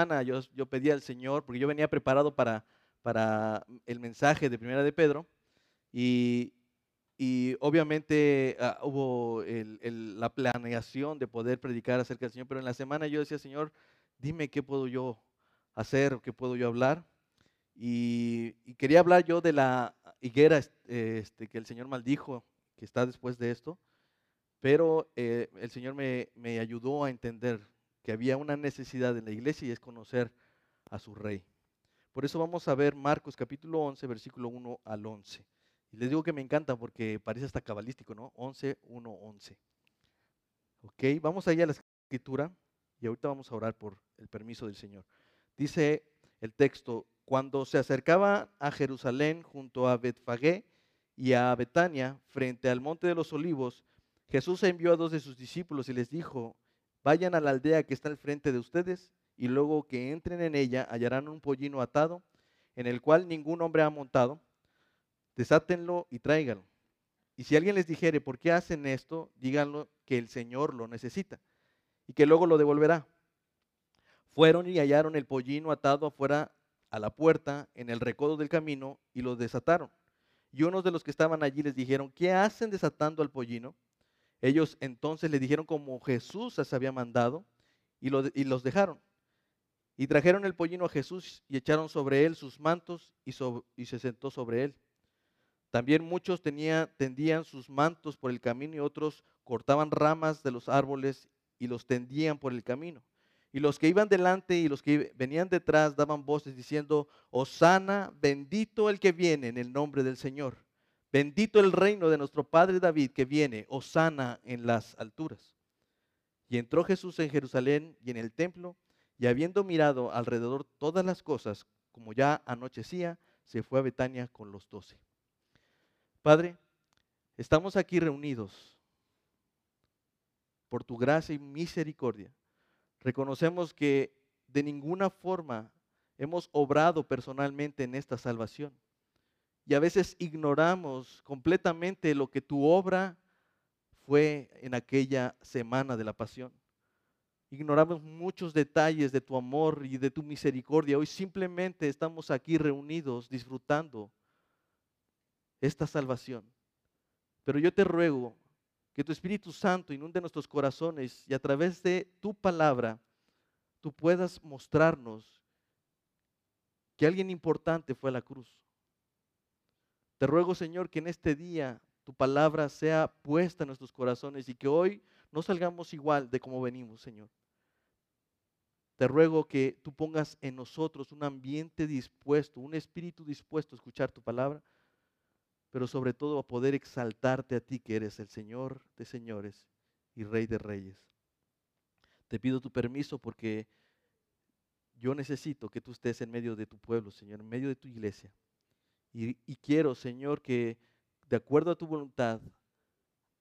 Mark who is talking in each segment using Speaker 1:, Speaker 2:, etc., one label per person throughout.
Speaker 1: semana yo, yo pedí al Señor, porque yo venía preparado para, para el mensaje de Primera de Pedro, y, y obviamente ah, hubo la planeación de poder predicar acerca del Señor, pero en la semana yo decía, Señor, dime qué puedo yo hacer, qué puedo yo hablar. Y, quería hablar yo de la higuera este, que el Señor maldijo, que está después de esto, pero eh, el Señor me, me ayudó a entender que había una necesidad en la iglesia y es conocer a su rey. Por eso vamos a ver Marcos capítulo 11, versículo 1 al 11. Y les digo que me encanta porque parece hasta cabalístico, ¿no? 11, 1, 11. Ok, vamos allá a la escritura y ahorita vamos a orar por el permiso del Señor. Dice el texto, cuando se acercaba a Jerusalén junto a Betfagé y a Betania, frente al monte de los olivos, Jesús envió a dos de sus discípulos y les dijo, vayan a la aldea que está al frente de ustedes y luego que entren en ella hallarán un pollino atado en el cual ningún hombre ha montado desátenlo y tráiganlo. Y si alguien les dijere, ¿por qué hacen esto? Díganlo que el Señor lo necesita y que luego lo devolverá. Fueron y hallaron el pollino atado afuera a la puerta en el recodo del camino y lo desataron. Y unos de los que estaban allí les dijeron, ¿qué hacen desatando al pollino? Ellos entonces le dijeron como Jesús les había mandado y, los dejaron. Y trajeron el pollino a Jesús y echaron sobre él sus mantos y, y se sentó sobre él. También muchos tendían sus mantos por el camino y otros cortaban ramas de los árboles y los tendían por el camino. Y los que iban delante y los que venían detrás daban voces diciendo, Osana, bendito el que viene en el nombre del Señor. Bendito el reino de nuestro Padre David que viene, Osana en las alturas. Y entró Jesús en Jerusalén y en el templo, y habiendo mirado alrededor todas las cosas, como ya anochecía, se fue a Betania con los doce. Padre, estamos aquí reunidos por tu gracia y misericordia. Reconocemos que de ninguna forma hemos obrado personalmente en esta salvación. Y a veces ignoramos completamente lo que tu obra fue en aquella semana de la pasión. Ignoramos muchos detalles de tu amor y de tu misericordia. Hoy simplemente estamos aquí reunidos disfrutando esta salvación. Pero yo te ruego que tu Espíritu Santo inunde nuestros corazones y a través de tu palabra tú puedas mostrarnos que alguien importante fue a la cruz. Te ruego, Señor, que en este día tu palabra sea puesta en nuestros corazones y que hoy no salgamos igual de como venimos, Señor. Te ruego que tú pongas en nosotros un ambiente dispuesto, un espíritu dispuesto a escuchar tu palabra pero sobre todo a poder exaltarte a ti que eres el Señor de señores y Rey de reyes. Te pido tu permiso porque yo necesito que tú estés en medio de tu pueblo, Señor, en medio de tu iglesia. Y, quiero, Señor, que de acuerdo a tu voluntad,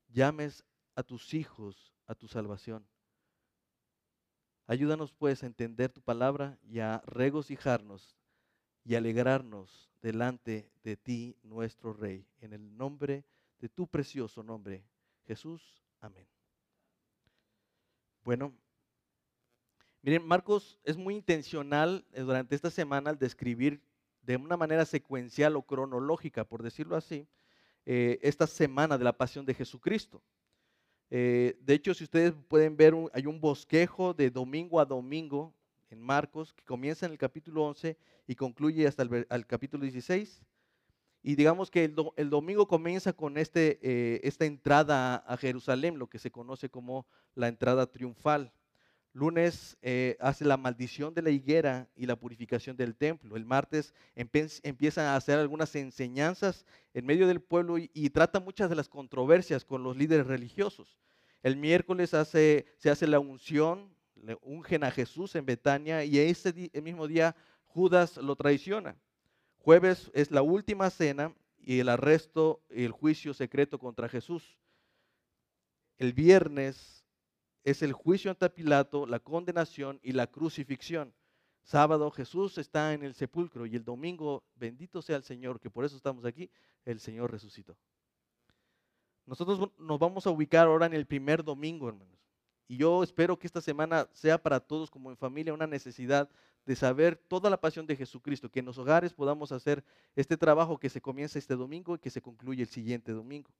Speaker 1: llames a tus hijos a tu salvación. Ayúdanos pues a entender tu palabra y a regocijarnos y alegrarnos delante de ti, nuestro Rey. En el nombre de tu precioso nombre, Jesús. Amén. Bueno, miren, Marcos es muy intencional eh, durante esta semana al describir de una manera secuencial o cronológica, por decirlo así, eh, esta semana de la pasión de Jesucristo. Eh, de hecho, si ustedes pueden ver, hay un bosquejo de domingo a domingo en Marcos, que comienza en el capítulo 11 y concluye hasta el, capítulo 16. Y digamos que el, domingo comienza con este, eh, esta entrada a Jerusalén, lo que se conoce como la entrada triunfal. Lunes eh, hace la maldición de la higuera y la purificación del templo. El martes empieza a hacer algunas enseñanzas en medio del pueblo y, trata muchas de las controversias con los líderes religiosos. El miércoles se hace la unción le ungen a Jesús en Betania y ese mismo día Judas lo traiciona. Jueves es la última cena y el arresto y el juicio secreto contra Jesús. El viernes es el juicio ante Pilato, la condenación y la crucifixión. Sábado Jesús está en el sepulcro y el domingo, bendito sea el Señor, que por eso estamos aquí, el Señor resucitó. Nosotros nos vamos a ubicar ahora en el primer domingo, hermanos. Y yo espero que esta semana sea para todos como en familia una necesidad de saber toda la pasión de Jesucristo, que en los hogares podamos hacer este trabajo que se comienza este domingo y que se concluye el siguiente domingo.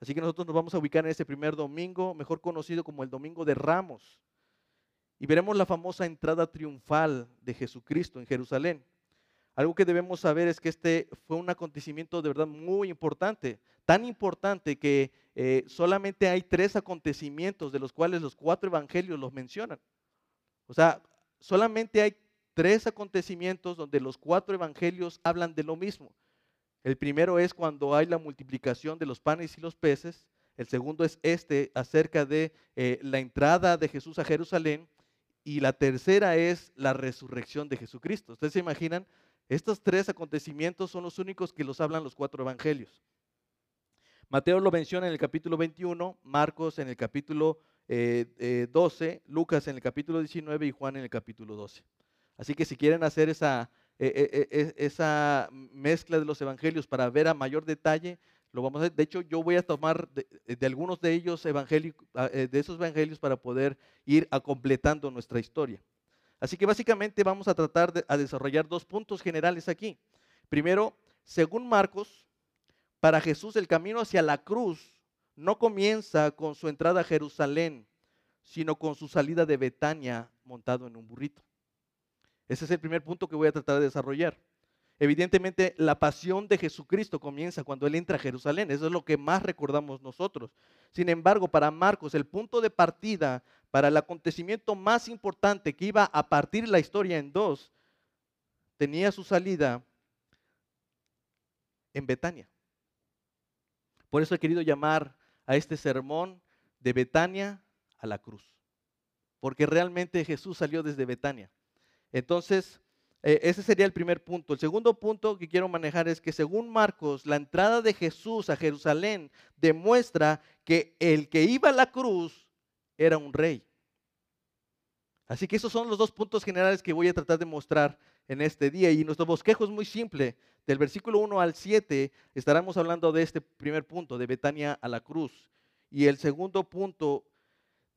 Speaker 1: Así que nosotros nos vamos a ubicar en este primer domingo, mejor conocido como el Domingo de Ramos. Y veremos la famosa entrada triunfal de Jesucristo en Jerusalén. Algo que debemos saber es que este fue un acontecimiento de verdad muy importante, tan importante que eh, solamente hay tres acontecimientos de los cuales los cuatro evangelios los mencionan. O sea, solamente hay tres acontecimientos donde los cuatro evangelios hablan de lo mismo. El primero es cuando hay la multiplicación de los panes y los peces. El segundo es este acerca de eh, la entrada de Jesús a Jerusalén. Y la tercera es la resurrección de Jesucristo. Ustedes se imaginan, estos tres acontecimientos son los únicos que los hablan los cuatro evangelios. Mateo lo menciona en el capítulo 21, Marcos en el capítulo 12, eh, eh, Lucas en el capítulo 19 y Juan en el capítulo 12. Así que si quieren hacer esa, e, esa mezcla de los evangelios para ver a mayor detalle, lo vamos a. De hecho, yo voy a tomar de, algunos de ellos ah, eh, de esos evangelios para poder ir a completando nuestra historia. Así que básicamente vamos a tratar de a desarrollar dos puntos generales aquí. Primero, según Marcos, para Jesús el camino hacia la cruz no comienza con su entrada a Jerusalén, sino con su salida de Betania montado en un burrito. Ese es el primer punto que voy a tratar de desarrollar. Evidentemente, la pasión de Jesucristo comienza cuando Él entra a Jerusalén. Eso es lo que más recordamos nosotros. Sin embargo, para Marcos, el punto de partida para el acontecimiento más importante que iba a partir la historia en dos, tenía su salida en Betania. Por eso he querido llamar a este sermón de Betania a la cruz. Porque realmente Jesús salió desde Betania. Entonces, eh, ese sería el primer punto. El segundo punto que quiero manejar es que según Marcos, la entrada de Jesús a Jerusalén demuestra que el que iba a la cruz era un rey. Así que esos son los dos puntos generales que voy a tratar de mostrar en este día. Y nuestro bosquejo es muy simple. Del versículo 1 al 7 estaremos hablando de este primer punto, de Betania a la cruz. Y el segundo punto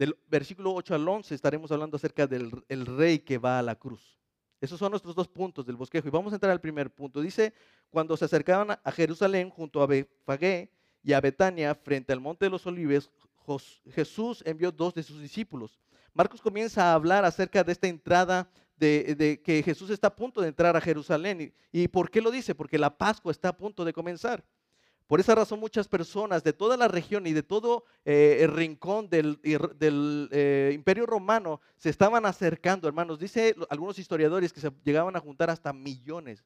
Speaker 1: del versículo 8 al 11 estaremos hablando acerca del rey que va a la cruz. Esos son nuestros dos puntos del bosquejo. Y vamos a entrar al primer punto. Dice, cuando se acercaban a Jerusalén junto a Befagé y a Betania frente al monte de los olivos, Jesús envió dos de sus discípulos. Marcos comienza a hablar acerca de esta entrada de, que Jesús está a punto de entrar a Jerusalén. ¿Y por qué lo dice? Porque la Pascua está a punto de comenzar. Por esa razón muchas personas de toda la región y de todo eh, el rincón del, eh, imperio romano se estaban acercando, hermanos. Dice algunos historiadores que se llegaban a juntar hasta millones.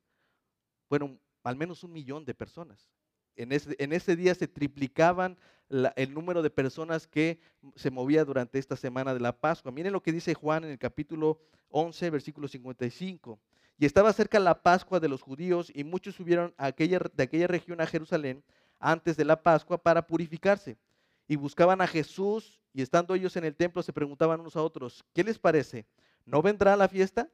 Speaker 1: Fueron al menos un millón de personas. En ese, día se triplicaban el número de personas que se movía durante esta semana de la Pascua. Miren lo que dice Juan en el capítulo 11, versículo 55. Y estaba cerca la Pascua de los judíos y muchos subieron de aquella región a Jerusalén antes de la Pascua para purificarse. Y buscaban a Jesús y estando ellos en el templo se preguntaban unos a otros, ¿qué les parece? ¿No vendrá la fiesta?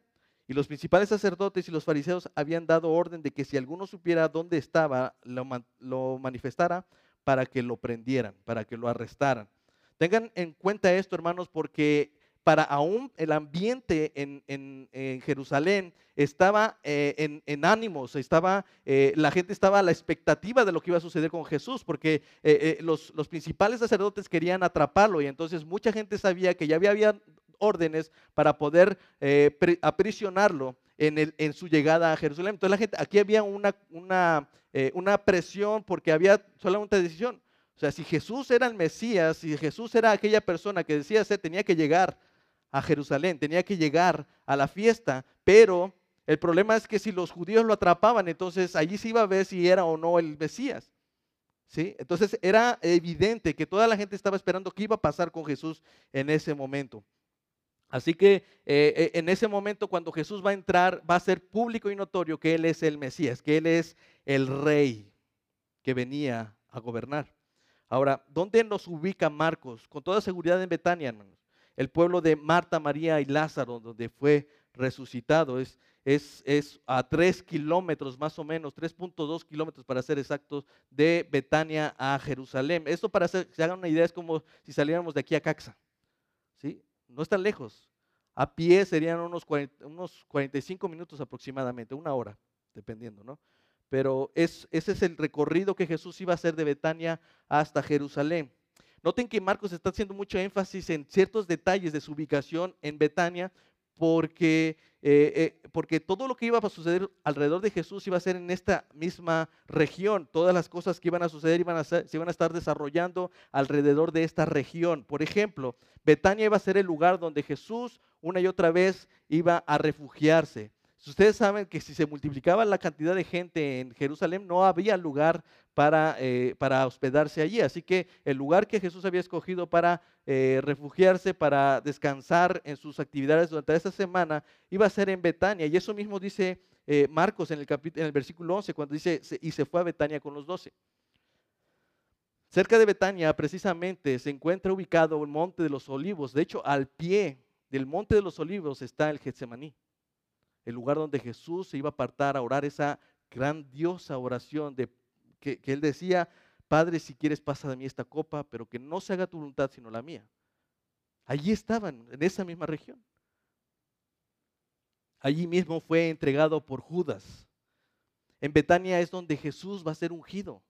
Speaker 1: Y los principales sacerdotes y los fariseos habían dado orden de que si alguno supiera dónde estaba, lo, lo manifestara para que lo prendieran, para que lo arrestaran. Tengan en cuenta esto, hermanos, porque para aún el ambiente en, Jerusalén estaba eh, en, ánimos, estaba, eh, la gente estaba a la expectativa de lo que iba a suceder con Jesús, porque eh, los, principales sacerdotes querían atraparlo y entonces mucha gente sabía que ya había, órdenes para poder aprisionarlo en, el, en, su llegada a Jerusalén. Entonces la gente, aquí había una, una, una presión porque había solamente decisión. O sea, si Jesús era el Mesías, si Jesús era aquella persona que decía ser, tenía que llegar a Jerusalén, tenía que llegar a la fiesta, pero el problema es que si los judíos lo atrapaban, entonces allí se iba a ver si era o no el Mesías. ¿sí? Entonces era evidente que toda la gente estaba esperando qué iba a pasar con Jesús en ese momento. Así que eh, eh, en ese momento cuando Jesús va a entrar, va a ser público y notorio que Él es el Mesías, que Él es el rey que venía a gobernar. Ahora, ¿dónde nos ubica Marcos? Con toda seguridad en Betania, hermanos el pueblo de Marta, María y Lázaro, donde fue resucitado. Es, es, es a tres kilómetros más o menos, 3.2 kilómetros para ser exactos, de Betania a Jerusalén. Esto para que se hagan una idea es como si saliéramos de aquí a Caxa. ¿sí? No está lejos. A pie serían unos, unos 45 minutos aproximadamente, una hora, dependiendo, ¿no? Pero es, ese es el recorrido que Jesús iba a hacer de Betania hasta Jerusalén. Noten que Marcos está haciendo mucho énfasis en ciertos detalles de su ubicación en Betania, porque, eh, eh, porque todo lo que iba a suceder alrededor de Jesús iba a ser en esta misma región. Todas las cosas que iban a suceder iban a se iban a estar desarrollando alrededor de esta región. Por ejemplo, Betania iba a ser el lugar donde Jesús una y otra vez iba a refugiarse. Ustedes saben que si se multiplicaba la cantidad de gente en Jerusalén, no había lugar para, eh, para hospedarse allí. Así que el lugar que Jesús había escogido para eh, refugiarse, para descansar en sus actividades durante esta semana, iba a ser en Betania. Y eso mismo dice eh, Marcos en el, en el versículo 11, cuando dice, y se fue a Betania con los doce. Cerca de Betania, precisamente, se encuentra ubicado el Monte de los Olivos. De hecho, al pie del Monte de los Olivos está el Getsemaní el lugar donde Jesús se iba a apartar a orar esa grandiosa oración de que, él decía, Padre, si quieres pasa de mí esta copa, pero que no se haga tu voluntad sino la mía. Allí estaban, en esa misma región. Allí mismo fue entregado por Judas. En Betania es donde Jesús va a ser ungido.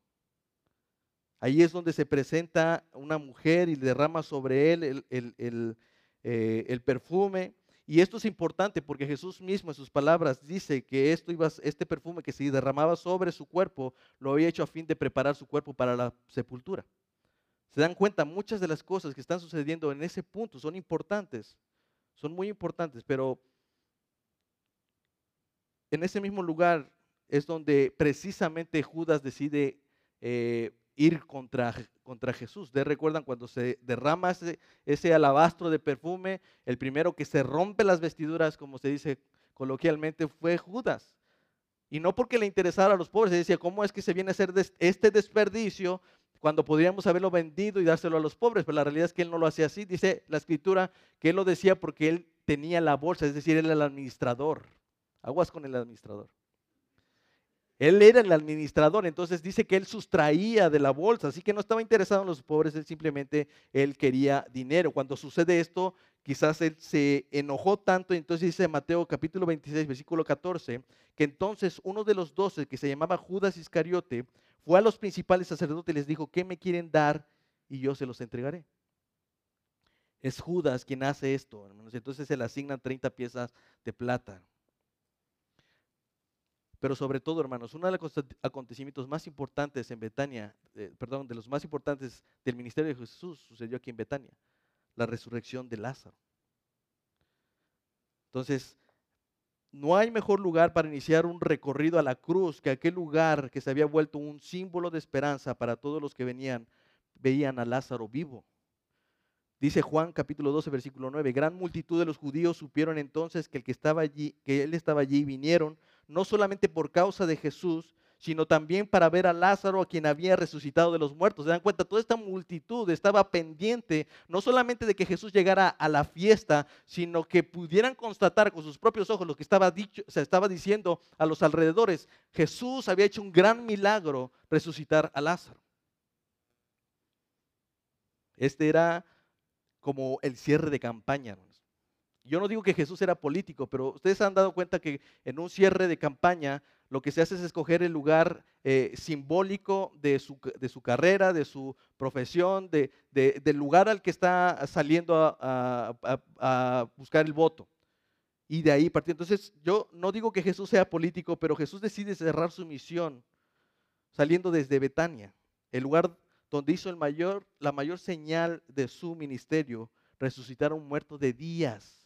Speaker 1: Allí es donde se presenta una mujer y derrama sobre él el, el eh, perfume. Y esto es importante porque Jesús mismo en sus palabras dice que esto este perfume que se derramaba sobre su cuerpo lo había hecho a fin de preparar su cuerpo para la sepultura. Se dan cuenta, muchas de las cosas que están sucediendo en ese punto son importantes, son muy importantes, pero en ese mismo lugar es donde precisamente Judas decide eh, ir contra, contra Jesús. De recuerdan cuando se derrama ese, alabastro de perfume, el primero que se rompe las vestiduras, como se dice coloquialmente, fue Judas. Y no porque le interesara a los pobres, se decía, ¿cómo es que se viene a hacer este desperdicio cuando podríamos haberlo vendido y dárselo a los pobres? Pero la realidad es que él no lo hacía así. Dice la escritura que él lo decía porque él tenía la bolsa, es decir, él era el administrador. Aguas con el administrador. Él era el administrador, entonces dice que él sustraía de la bolsa, así que no estaba interesado en los pobres, él simplemente él quería dinero. Cuando sucede esto, quizás él se enojó tanto, entonces dice Mateo capítulo 26, versículo 14, que entonces uno de los doce, que se llamaba Judas Iscariote, fue a los principales sacerdotes y les dijo, ¿qué me quieren dar? Y yo se los entregaré. Es Judas quien hace esto, hermanos. Entonces se le asignan 30 piezas de plata. Pero sobre todo, hermanos, uno de los acontecimientos más importantes en Betania, eh, perdón, de los más importantes del ministerio de Jesús sucedió aquí en Betania, la resurrección de Lázaro. Entonces, no hay mejor lugar para iniciar un recorrido a la cruz que aquel lugar que se había vuelto un símbolo de esperanza para todos los que venían, veían a Lázaro vivo. Dice Juan capítulo 12 versículo 9, gran multitud de los judíos supieron entonces que el que estaba allí, que él estaba allí y vinieron no solamente por causa de Jesús, sino también para ver a Lázaro, a quien había resucitado de los muertos. Se dan cuenta, toda esta multitud estaba pendiente no solamente de que Jesús llegara a la fiesta, sino que pudieran constatar con sus propios ojos lo que estaba dicho, se estaba diciendo a los alrededores. Jesús había hecho un gran milagro resucitar a Lázaro. Este era como el cierre de campaña. Yo no digo que Jesús era político, pero ustedes han dado cuenta que en un cierre de campaña lo que se hace es escoger el lugar eh, simbólico de su, de su, carrera, de su profesión, de, del lugar al que está saliendo a, a, buscar el voto. Y de ahí partir. Entonces, yo no digo que Jesús sea político, pero Jesús decide cerrar su misión saliendo desde Betania, el lugar donde hizo el mayor, la mayor señal de su ministerio, resucitar a un muerto de días.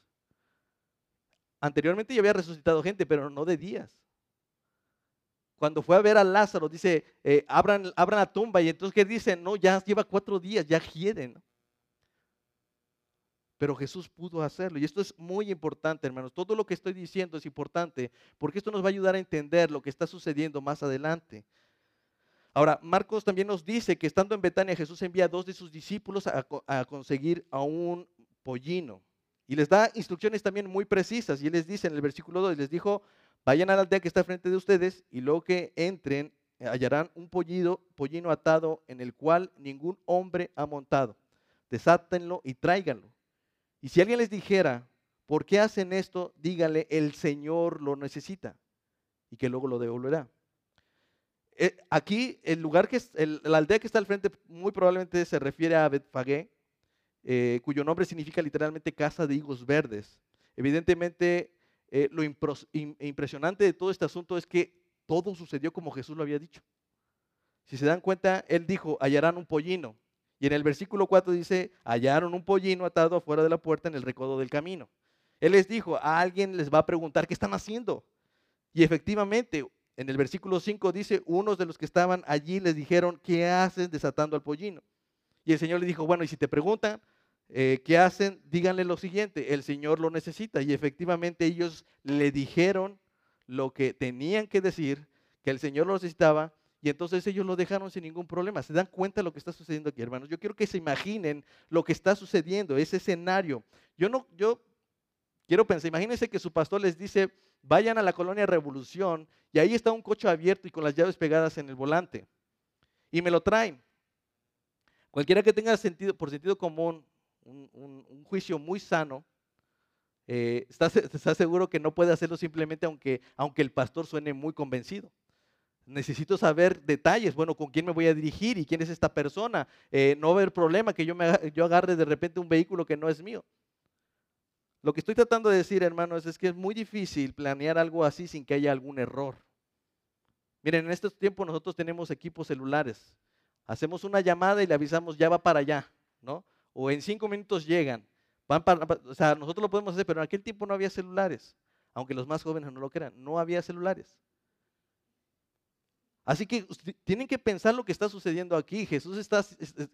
Speaker 1: Anteriormente ya había resucitado gente, pero no de días. Cuando fue a ver a Lázaro, dice, eh, abran, abran, la tumba. Y entonces, ¿qué dicen? No, ya lleva cuatro días, ya hieden. Pero Jesús pudo hacerlo. Y esto es muy importante, hermanos. Todo lo que estoy diciendo es importante porque esto nos va a ayudar a entender lo que está sucediendo más adelante. Ahora, Marcos también nos dice que estando en Betania, Jesús envía a dos de sus discípulos a, conseguir a un pollino. Y les da instrucciones también muy precisas. Y les dice en el versículo 2, les dijo, vayan a la aldea que está frente de ustedes y luego que entren eh, hallarán un pollido, pollino atado en el cual ningún hombre ha montado. Desátenlo y tráiganlo. Y si alguien les dijera, ¿por qué hacen esto? Dígale, el Señor lo necesita y que luego lo devolverá. Eh, aquí, el lugar que es, la aldea que está al frente muy probablemente se refiere a Betfagé, eh, cuyo nombre significa literalmente casa de higos verdes. Evidentemente, eh, lo impresionante de todo este asunto es que todo sucedió como Jesús lo había dicho. Si se dan cuenta, él dijo, hallarán un pollino. Y en el versículo 4 dice, hallaron un pollino atado afuera de la puerta en el recodo del camino. Él les dijo, a alguien les va a preguntar, ¿qué están haciendo? Y efectivamente, en el versículo 5 dice, unos de los que estaban allí les dijeron, ¿qué hacen desatando al pollino? Y el Señor le dijo, bueno, y si te preguntan, eh, ¿qué hacen? Díganle lo siguiente, el Señor lo necesita. Y efectivamente ellos le dijeron lo que tenían que decir, que el Señor lo necesitaba, y entonces ellos lo dejaron sin ningún problema. ¿Se dan cuenta de lo que está sucediendo aquí, hermanos? Yo quiero que se imaginen lo que está sucediendo, ese escenario. Yo no, yo quiero pensar, imagínense que su pastor les dice, vayan a la colonia Revolución, y ahí está un coche abierto y con las llaves pegadas en el volante. Y me lo traen. Cualquiera que tenga sentido, por sentido común, un, juicio muy sano, eh, está, seguro que no puede hacerlo simplemente aunque, aunque el pastor suene muy convencido. Necesito saber detalles, bueno, con quién me voy a dirigir y quién es esta persona. Eh, no va a haber problema que yo, me, yo agarre de repente un vehículo que no es mío. Lo que estoy tratando de decir, hermanos, es que es muy difícil planear algo así sin que haya algún error. Miren, en estos tiempos nosotros tenemos equipos celulares. Hacemos una llamada y le avisamos, ya va para allá, ¿no? O en cinco minutos llegan. Van para, o sea, nosotros lo podemos hacer, pero en aquel tiempo no había celulares. Aunque los más jóvenes no lo crean, no había celulares. Así que tienen que pensar lo que está sucediendo aquí. Jesús está,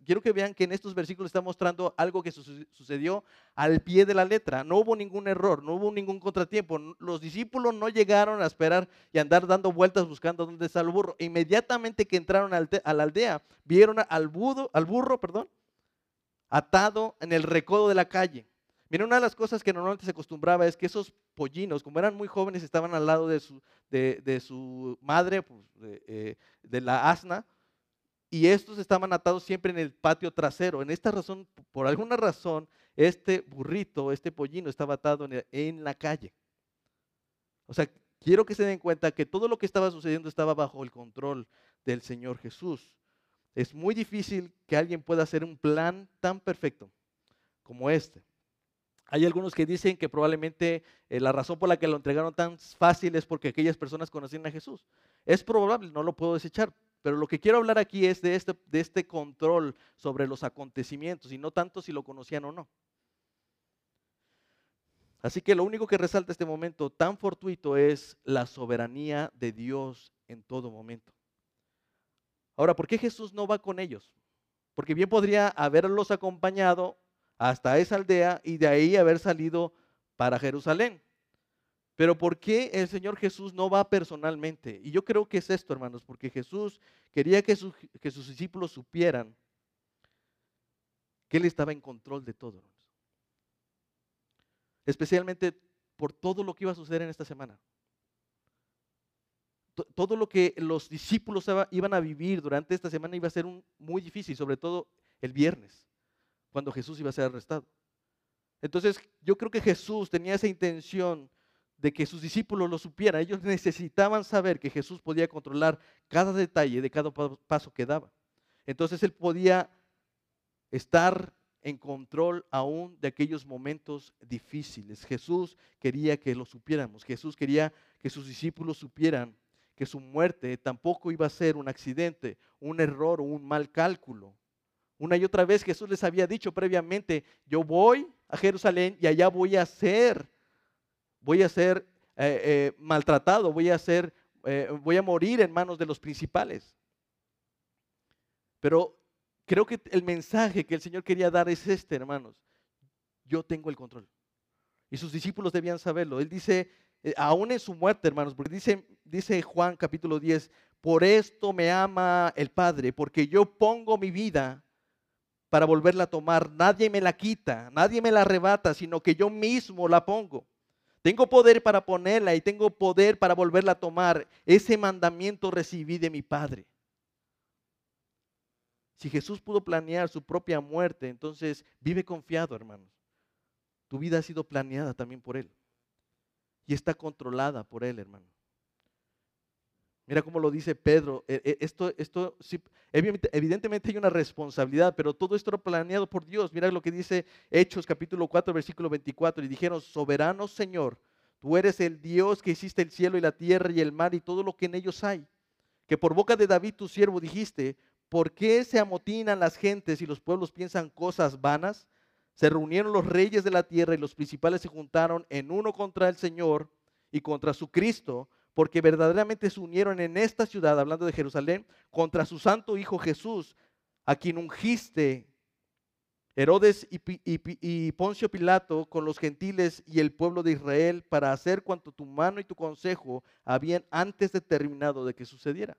Speaker 1: quiero que vean que en estos versículos está mostrando algo que sucedió al pie de la letra. No hubo ningún error, no hubo ningún contratiempo. Los discípulos no llegaron a esperar y andar dando vueltas buscando dónde está el burro. Inmediatamente que entraron a la aldea, vieron al, al burro perdón, atado en el recodo de la calle. Miren, una de las cosas que normalmente se acostumbraba es que esos pollinos, como eran muy jóvenes, estaban al lado de su, madre, pues, eh, de, la asna, y estos estaban atados siempre en el patio trasero. En esta razón, por alguna razón, este burrito, este pollino estaba atado en la calle. O sea, quiero que se den cuenta que todo lo que estaba sucediendo estaba bajo el control del Señor Jesús. Es muy difícil que alguien pueda hacer un plan tan perfecto como este. Hay algunos que dicen que probablemente eh, la razón por la que lo entregaron tan fácil es porque aquellas personas conocían a Jesús. Es probable, no lo puedo desechar, pero lo que quiero hablar aquí es este, de este control sobre los acontecimientos y no tanto si lo conocían o no. Así que lo único que resalta este momento tan fortuito es la soberanía de Dios en todo momento. Ahora, ¿por qué Jesús no va con ellos? Porque bien podría haberlos acompañado hasta esa aldea y de ahí haber salido para Jerusalén. Pero ¿por qué el Señor Jesús no va personalmente? Y yo creo que es esto, hermanos, porque Jesús quería que, sus discípulos supieran que Él estaba en control de todo. Especialmente por todo lo que iba a suceder en esta semana. Todo lo que los discípulos iban a vivir durante esta semana iba a ser muy difícil, sobre todo el viernes cuando Jesús iba a ser arrestado. Entonces yo creo que Jesús tenía esa intención de que sus discípulos lo supieran. Ellos necesitaban saber que Jesús podía controlar cada detalle de cada paso que daba. Entonces él podía estar en control aún de aquellos momentos difíciles. Jesús quería que lo supiéramos. Jesús quería que sus discípulos supieran que su muerte tampoco iba a ser un accidente, un error o un mal cálculo. Una y otra vez Jesús les había dicho previamente, yo voy a Jerusalén y allá voy a ser, voy a ser eh, eh, maltratado, voy a ser, eh, voy a morir en manos de los principales. Pero creo que el mensaje que el Señor quería dar es este, hermanos. Yo tengo el control. Y sus discípulos debían saberlo. Él dice, aún en su muerte, hermanos, porque dice, dice Juan capítulo 10, por esto me ama el Padre, porque yo pongo mi vida para volverla a tomar. Nadie me la quita, nadie me la arrebata, sino que yo mismo la pongo. Tengo poder para ponerla y tengo poder para volverla a tomar. Ese mandamiento recibí de mi Padre. Si Jesús pudo planear su propia muerte, entonces vive confiado, hermanos. tu vida ha sido planeada también por Él. Y está controlada por Él, hermano. Mira cómo lo dice Pedro. E, e, esto, esto evidentemente hay una responsabilidad, pero todo esto era planeado por Dios. Mira lo que dice Hechos capítulo 4, versículo 24. Y dijeron, soberano Señor, tú eres el Dios que hiciste el cielo y la tierra y el mar y todo lo que en ellos hay. Que por boca de David tu siervo dijiste, ¿por qué se amotinan las gentes y los pueblos piensan cosas vanas? Se reunieron los reyes de la tierra y los principales se juntaron en uno contra el Señor y contra su Cristo porque verdaderamente se unieron en esta ciudad, hablando de Jerusalén, contra su santo Hijo Jesús, a quien ungiste Herodes y, Poncio Pilato con los gentiles y el pueblo de Israel para hacer cuanto tu mano y tu consejo habían antes determinado de que sucediera.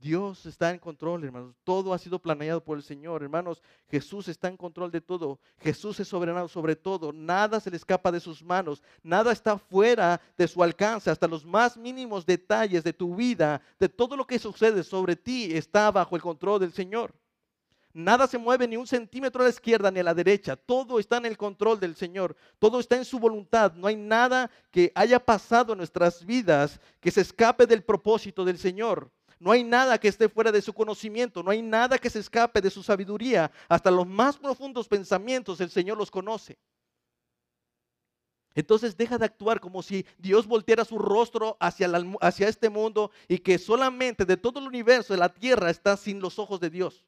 Speaker 1: Dios está en control, hermanos. Todo ha sido planeado por el Señor, hermanos. Jesús está en control de todo. Jesús es soberano sobre todo. Nada se le escapa de sus manos. Nada está fuera de su alcance. Hasta los más mínimos detalles de tu vida, de todo lo que sucede sobre ti, está bajo el control del Señor. Nada se mueve ni un centímetro a la izquierda ni a la derecha. Todo está en el control del Señor. Todo está en su voluntad. No hay nada que haya pasado en nuestras vidas que se escape del propósito del Señor. No hay nada que esté fuera de su conocimiento, no hay nada que se escape de su sabiduría. Hasta los más profundos pensamientos el Señor los conoce. Entonces deja de actuar como si Dios volteara su rostro hacia, hacia este mundo y que solamente de todo el universo, de la tierra, está sin los ojos de Dios.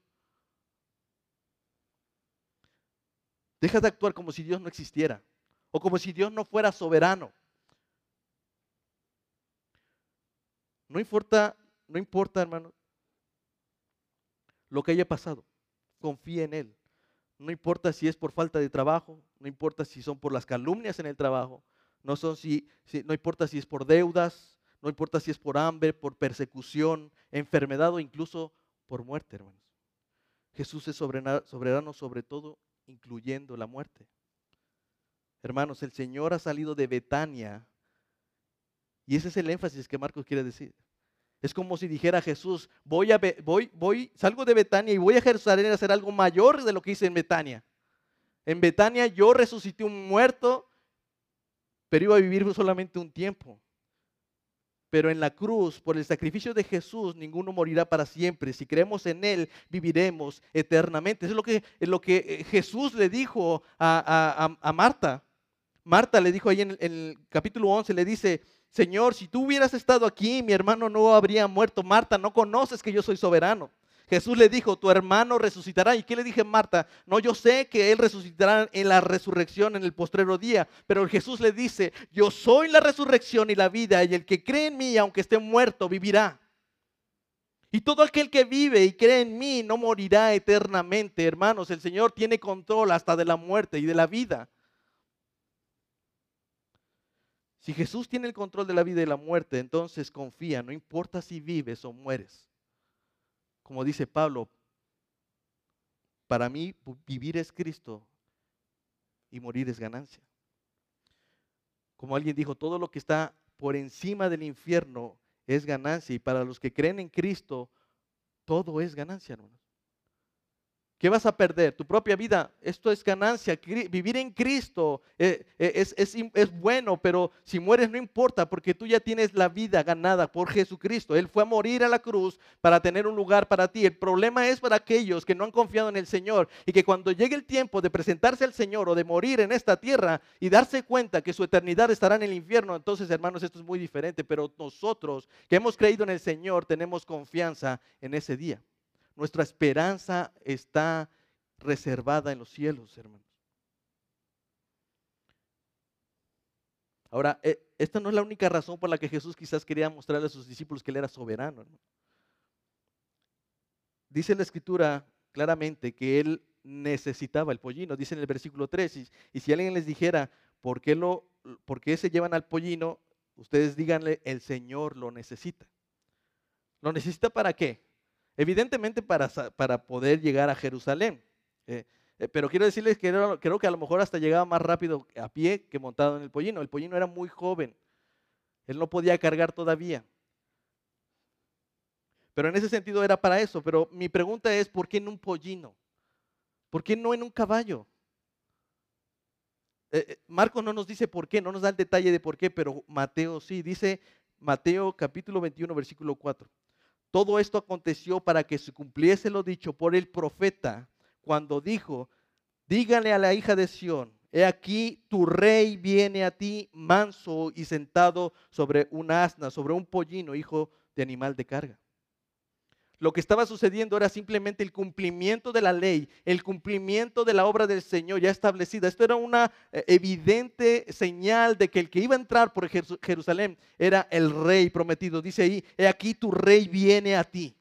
Speaker 1: Deja de actuar como si Dios no existiera o como si Dios no fuera soberano. No importa no importa, hermano, lo que haya pasado. Confía en Él. No importa si es por falta de trabajo, no importa si son por las calumnias en el trabajo, no, son si, no importa si es por deudas, no importa si es por hambre, por persecución, enfermedad o incluso por muerte, hermanos. Jesús es soberano sobre todo, incluyendo la muerte. Hermanos, el Señor ha salido de Betania y ese es el énfasis que Marcos quiere decir. Es como si dijera Jesús, voy a, voy, salgo de Betania y voy a Jerusalén a hacer algo mayor de lo que hice en Betania. En Betania yo resucité un muerto, pero iba a vivir solamente un tiempo. Pero en la cruz, por el sacrificio de Jesús, ninguno morirá para siempre. Si creemos en Él, viviremos eternamente. Eso es lo que, lo que eh, Jesús le dijo a, Marta. Marta le dijo ahí en el, en el capítulo 11, le dice, Señor, si tú hubieras estado aquí, mi hermano no habría muerto. Marta, no conoces que yo soy soberano. Jesús le dijo, tu hermano resucitará. ¿Y qué le dije Marta? No, yo sé que él resucitará en la resurrección en el postrero día. Pero Jesús le dice, yo soy la resurrección y la vida. Y el que cree en mí, aunque esté muerto, vivirá. Y todo aquel que vive y cree en mí no morirá eternamente. Hermanos, el Señor tiene control hasta de la muerte y de la vida. Si Jesús tiene el control de la vida y la muerte, entonces confía, no importa si vives o mueres. Como dice Pablo, para mí vivir es Cristo y morir es ganancia. Como alguien dijo, todo lo que está por encima del infierno es ganancia y para los que creen en Cristo, todo es ganancia, hermanos. ¿Qué vas a perder? Tu propia vida. Esto es ganancia. Vivir en Cristo eh, eh, es, es, bueno, pero si mueres no importa porque tú ya tienes la vida ganada por Jesucristo. Él fue a morir a la cruz para tener un lugar para ti. El problema es para aquellos que no han confiado en el Señor y que cuando llegue el tiempo de presentarse al Señor o de morir en esta tierra y darse cuenta que su eternidad estará en el infierno, entonces hermanos, esto es muy diferente. Pero nosotros que hemos creído en el Señor tenemos confianza en ese día. Nuestra esperanza está reservada en los cielos, hermanos. Ahora, eh, esta no es la única razón por la que Jesús quizás quería mostrarle a sus discípulos que Él era soberano. Dice la Escritura claramente que Él necesitaba el pollino. Dice en el versículo 3, y, si alguien les dijera, ¿por qué, ¿por qué se llevan al pollino? Ustedes díganle, el Señor lo necesita. ¿Lo necesita para qué? Evidentemente para, para poder llegar a Jerusalén. Eh, eh, pero quiero decirles que creo que a lo mejor hasta llegaba más rápido a pie que montado en el pollino. El pollino era muy joven. Él no podía cargar todavía. Pero en ese sentido era para eso. Pero mi pregunta es, ¿por qué en un pollino? ¿Por qué no en un caballo? eh, eh, Marcos no nos dice por qué, no nos da el detalle de por qué, pero Mateo sí, dice Mateo capítulo 21, versículo 4. Todo esto aconteció para que se cumpliese lo dicho por el profeta cuando dijo, díganle a la hija de Sión, he aquí tu rey viene a ti manso y sentado sobre un asna, sobre un pollino, hijo de animal de carga. Lo que estaba sucediendo era simplemente el cumplimiento de la ley, el cumplimiento de la obra del Señor ya establecida. Esto era una eh, evidente señal de que el que iba a entrar por Jerusalén era el rey prometido. Dice ahí, he aquí tu rey viene a ti.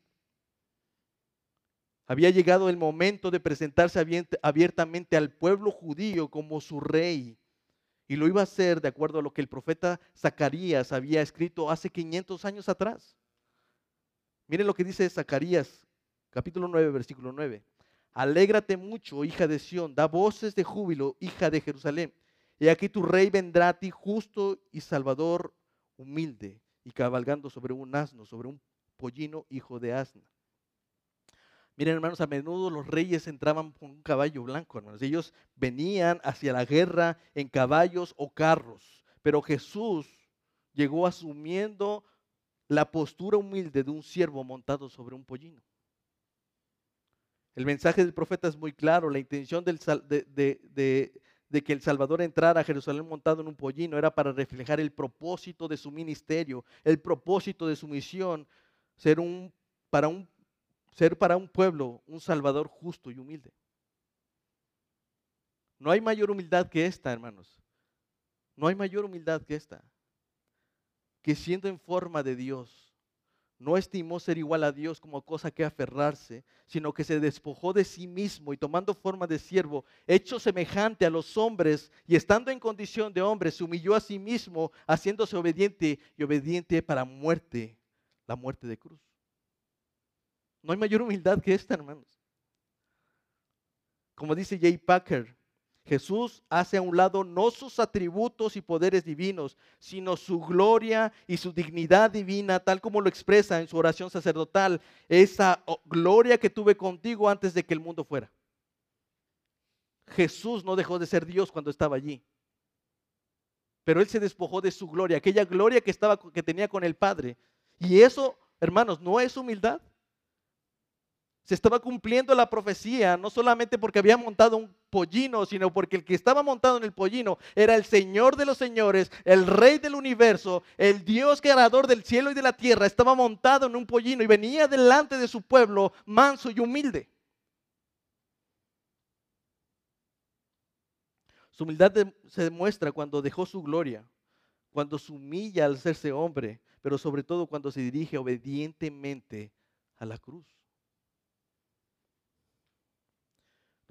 Speaker 1: Había llegado el momento de presentarse abiertamente al pueblo judío como su rey. Y lo iba a hacer de acuerdo a lo que el profeta Zacarías había escrito hace 500 años atrás. Miren lo que dice Zacarías, capítulo 9, versículo 9. Alégrate mucho, hija de Sión, da voces de júbilo, hija de Jerusalén. Y aquí tu rey vendrá a ti justo y salvador, humilde, y cabalgando sobre un asno, sobre un pollino, hijo de asna. Miren, hermanos, a menudo los reyes entraban con un caballo blanco, hermanos. Ellos venían hacia la guerra en caballos o carros. Pero Jesús llegó asumiendo la postura humilde de un siervo montado sobre un pollino. El mensaje del profeta es muy claro, la intención de, que el Salvador entrara a Jerusalén montado en un pollino era para reflejar el propósito de su ministerio, el propósito de su misión, ser, para un, ser para un pueblo un Salvador justo y humilde. No hay mayor humildad que esta, hermanos. No hay mayor humildad que esta que siendo en forma de Dios, no estimó ser igual a Dios como cosa que aferrarse, sino que se despojó de sí mismo y tomando forma de siervo, hecho semejante a los hombres y estando en condición de hombre, se humilló a sí mismo, haciéndose obediente y obediente para muerte, la muerte de cruz. No hay mayor humildad que esta, hermanos. Como dice Jay Packer, Jesús hace a un lado no sus atributos y poderes divinos, sino su gloria y su dignidad divina, tal como lo expresa en su oración sacerdotal, esa oh, gloria que tuve contigo antes de que el mundo fuera. Jesús no dejó de ser Dios cuando estaba allí. Pero él se despojó de su gloria, aquella gloria que estaba que tenía con el Padre. Y eso, hermanos, no es humildad. Se estaba cumpliendo la profecía, no solamente porque había montado un pollino, sino porque el que estaba montado en el pollino era el Señor de los señores, el Rey del universo, el Dios creador del cielo y de la tierra, estaba montado en un pollino y venía delante de su pueblo manso y humilde. Su humildad se demuestra cuando dejó su gloria, cuando se humilla al hacerse hombre, pero sobre todo cuando se dirige obedientemente a la cruz.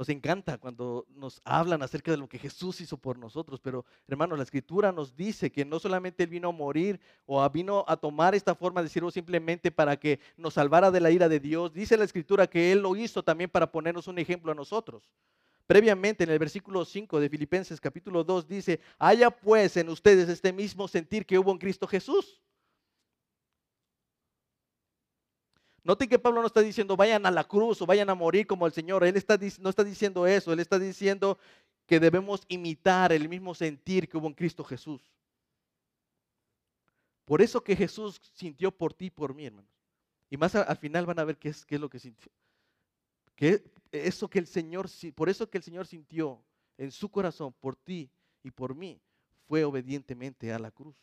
Speaker 1: Nos encanta cuando nos hablan acerca de lo que Jesús hizo por nosotros, pero hermanos, la escritura nos dice que no solamente Él vino a morir o vino a tomar esta forma de siervo simplemente para que nos salvara de la ira de Dios, dice la escritura que Él lo hizo también para ponernos un ejemplo a nosotros. Previamente en el versículo 5 de Filipenses capítulo 2 dice, haya pues en ustedes este mismo sentir que hubo en Cristo Jesús Noten que Pablo no está diciendo vayan a la cruz o vayan a morir como el Señor. Él está, no está diciendo eso. Él está diciendo que debemos imitar el mismo sentir que hubo en Cristo Jesús. Por eso que Jesús sintió por ti y por mí, hermanos. Y más al final van a ver qué es, qué es lo que sintió. Que eso que el Señor, por eso que el Señor sintió en su corazón por ti y por mí, fue obedientemente a la cruz.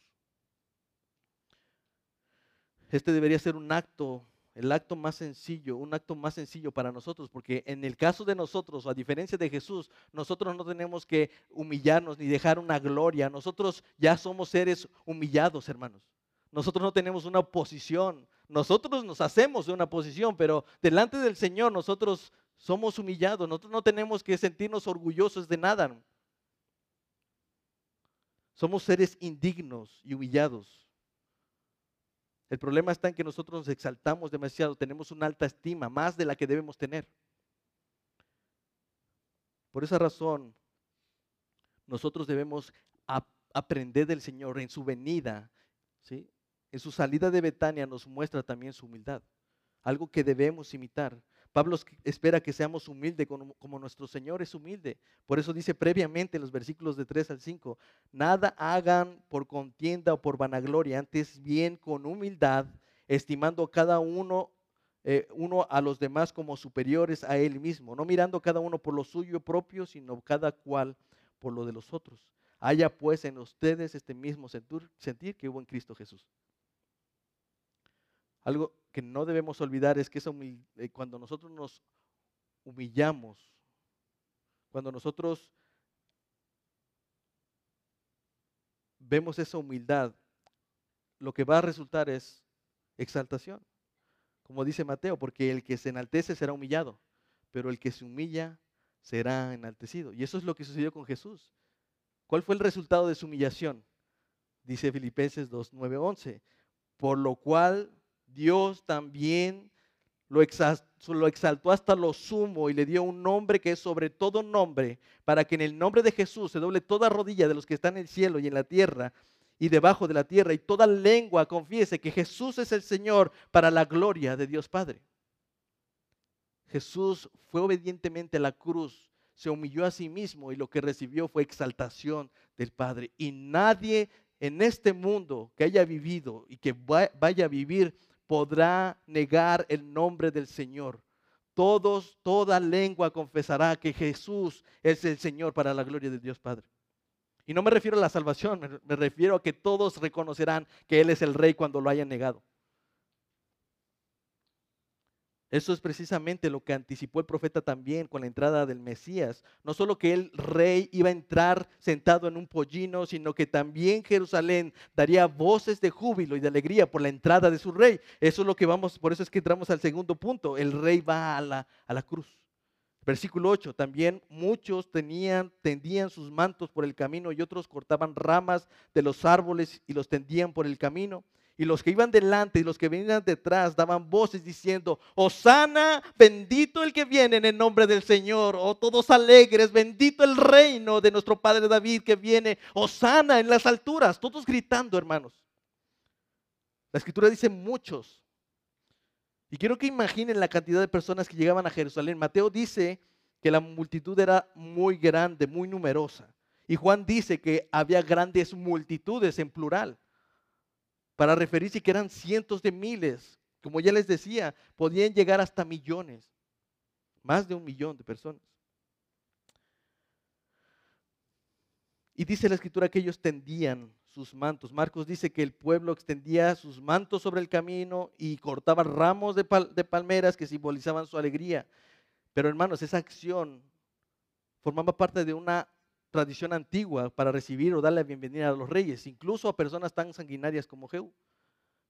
Speaker 1: Este debería ser un acto el acto más sencillo, un acto más sencillo para nosotros, porque en el caso de nosotros, a diferencia de Jesús, nosotros no tenemos que humillarnos ni dejar una gloria, nosotros ya somos seres humillados, hermanos. Nosotros no tenemos una posición, nosotros nos hacemos de una posición, pero delante del Señor nosotros somos humillados, nosotros no tenemos que sentirnos orgullosos de nada. Somos seres indignos y humillados. El problema está en que nosotros nos exaltamos demasiado, tenemos una alta estima, más de la que debemos tener. Por esa razón, nosotros debemos aprender del Señor en su venida, ¿sí? En su salida de Betania nos muestra también su humildad, algo que debemos imitar. Pablo espera que seamos humildes como, nuestro Señor es humilde. Por eso dice previamente en los versículos de 3 al 5, nada hagan por contienda o por vanagloria, antes bien con humildad, estimando cada uno, eh, uno a los demás como superiores a él mismo, no mirando cada uno por lo suyo propio, sino cada cual por lo de los otros. Haya pues en ustedes este mismo sentir que hubo en Cristo Jesús. Algo que no debemos olvidar es que eh, cuando nosotros nos humillamos, cuando nosotros vemos esa humildad, lo que va a resultar es exaltación. Como dice Mateo, porque el que se enaltece será humillado, pero el que se humilla será enaltecido. Y eso es lo que sucedió con Jesús. ¿Cuál fue el resultado de su humillación? Dice Filipenses 2, 9, 11. Por lo cual Dios también lo exaltó, hasta lo sumo y le dio un nombre que es sobre todo nombre, para que en el nombre de Jesús se doble toda rodilla de los que están en el cielo y en la tierra y debajo de la tierra, y toda lengua confiese que Jesús es el Señor para la gloria de Dios Padre. Jesús fue obedientemente a la cruz, se humilló a sí mismo y lo que recibió fue exaltación del Padre. Y nadie en este mundo que haya vivido y que vaya a vivir podrá negar el nombre del Señor. Todos, toda lengua confesará que Jesús es el Señor para la gloria de Dios Padre. Y no me refiero a la salvación, me, refiero a que todos reconocerán que Él es el Rey cuando lo hayan negado. Eso es precisamente lo que anticipó el profeta también con la entrada del Mesías. No solo que el rey iba a entrar sentado en un pollino, sino que también Jerusalén daría voces de júbilo y de alegría por la entrada de su rey. Eso es lo que vamos, por eso es que entramos al segundo punto. El rey va a la, a la cruz. Versículo 8, también muchos tenían, tendían sus mantos por el camino y otros cortaban ramas de los árboles y los tendían por el camino. Y los que iban delante y los que venían detrás daban voces diciendo, Osana, bendito el que viene en el nombre del Señor. Oh, todos alegres, bendito el reino de nuestro Padre David que viene. Osana en las alturas, todos gritando, hermanos. La escritura dice muchos. Y quiero que imaginen la cantidad de personas que llegaban a Jerusalén. Mateo dice que la multitud era muy grande, muy numerosa. Y Juan dice que había grandes multitudes en plural para referirse que eran cientos de miles. Como ya les decía, podían llegar hasta millones, más de un millón de personas. Y dice la escritura que ellos tendían sus mantos. Marcos dice que el pueblo extendía sus mantos sobre el camino y cortaba ramos de, de palmeras que simbolizaban su alegría. Pero hermanos, esa acción formaba parte de una tradición antigua para recibir o darle la bienvenida a los reyes, incluso a personas tan sanguinarias como Jehú.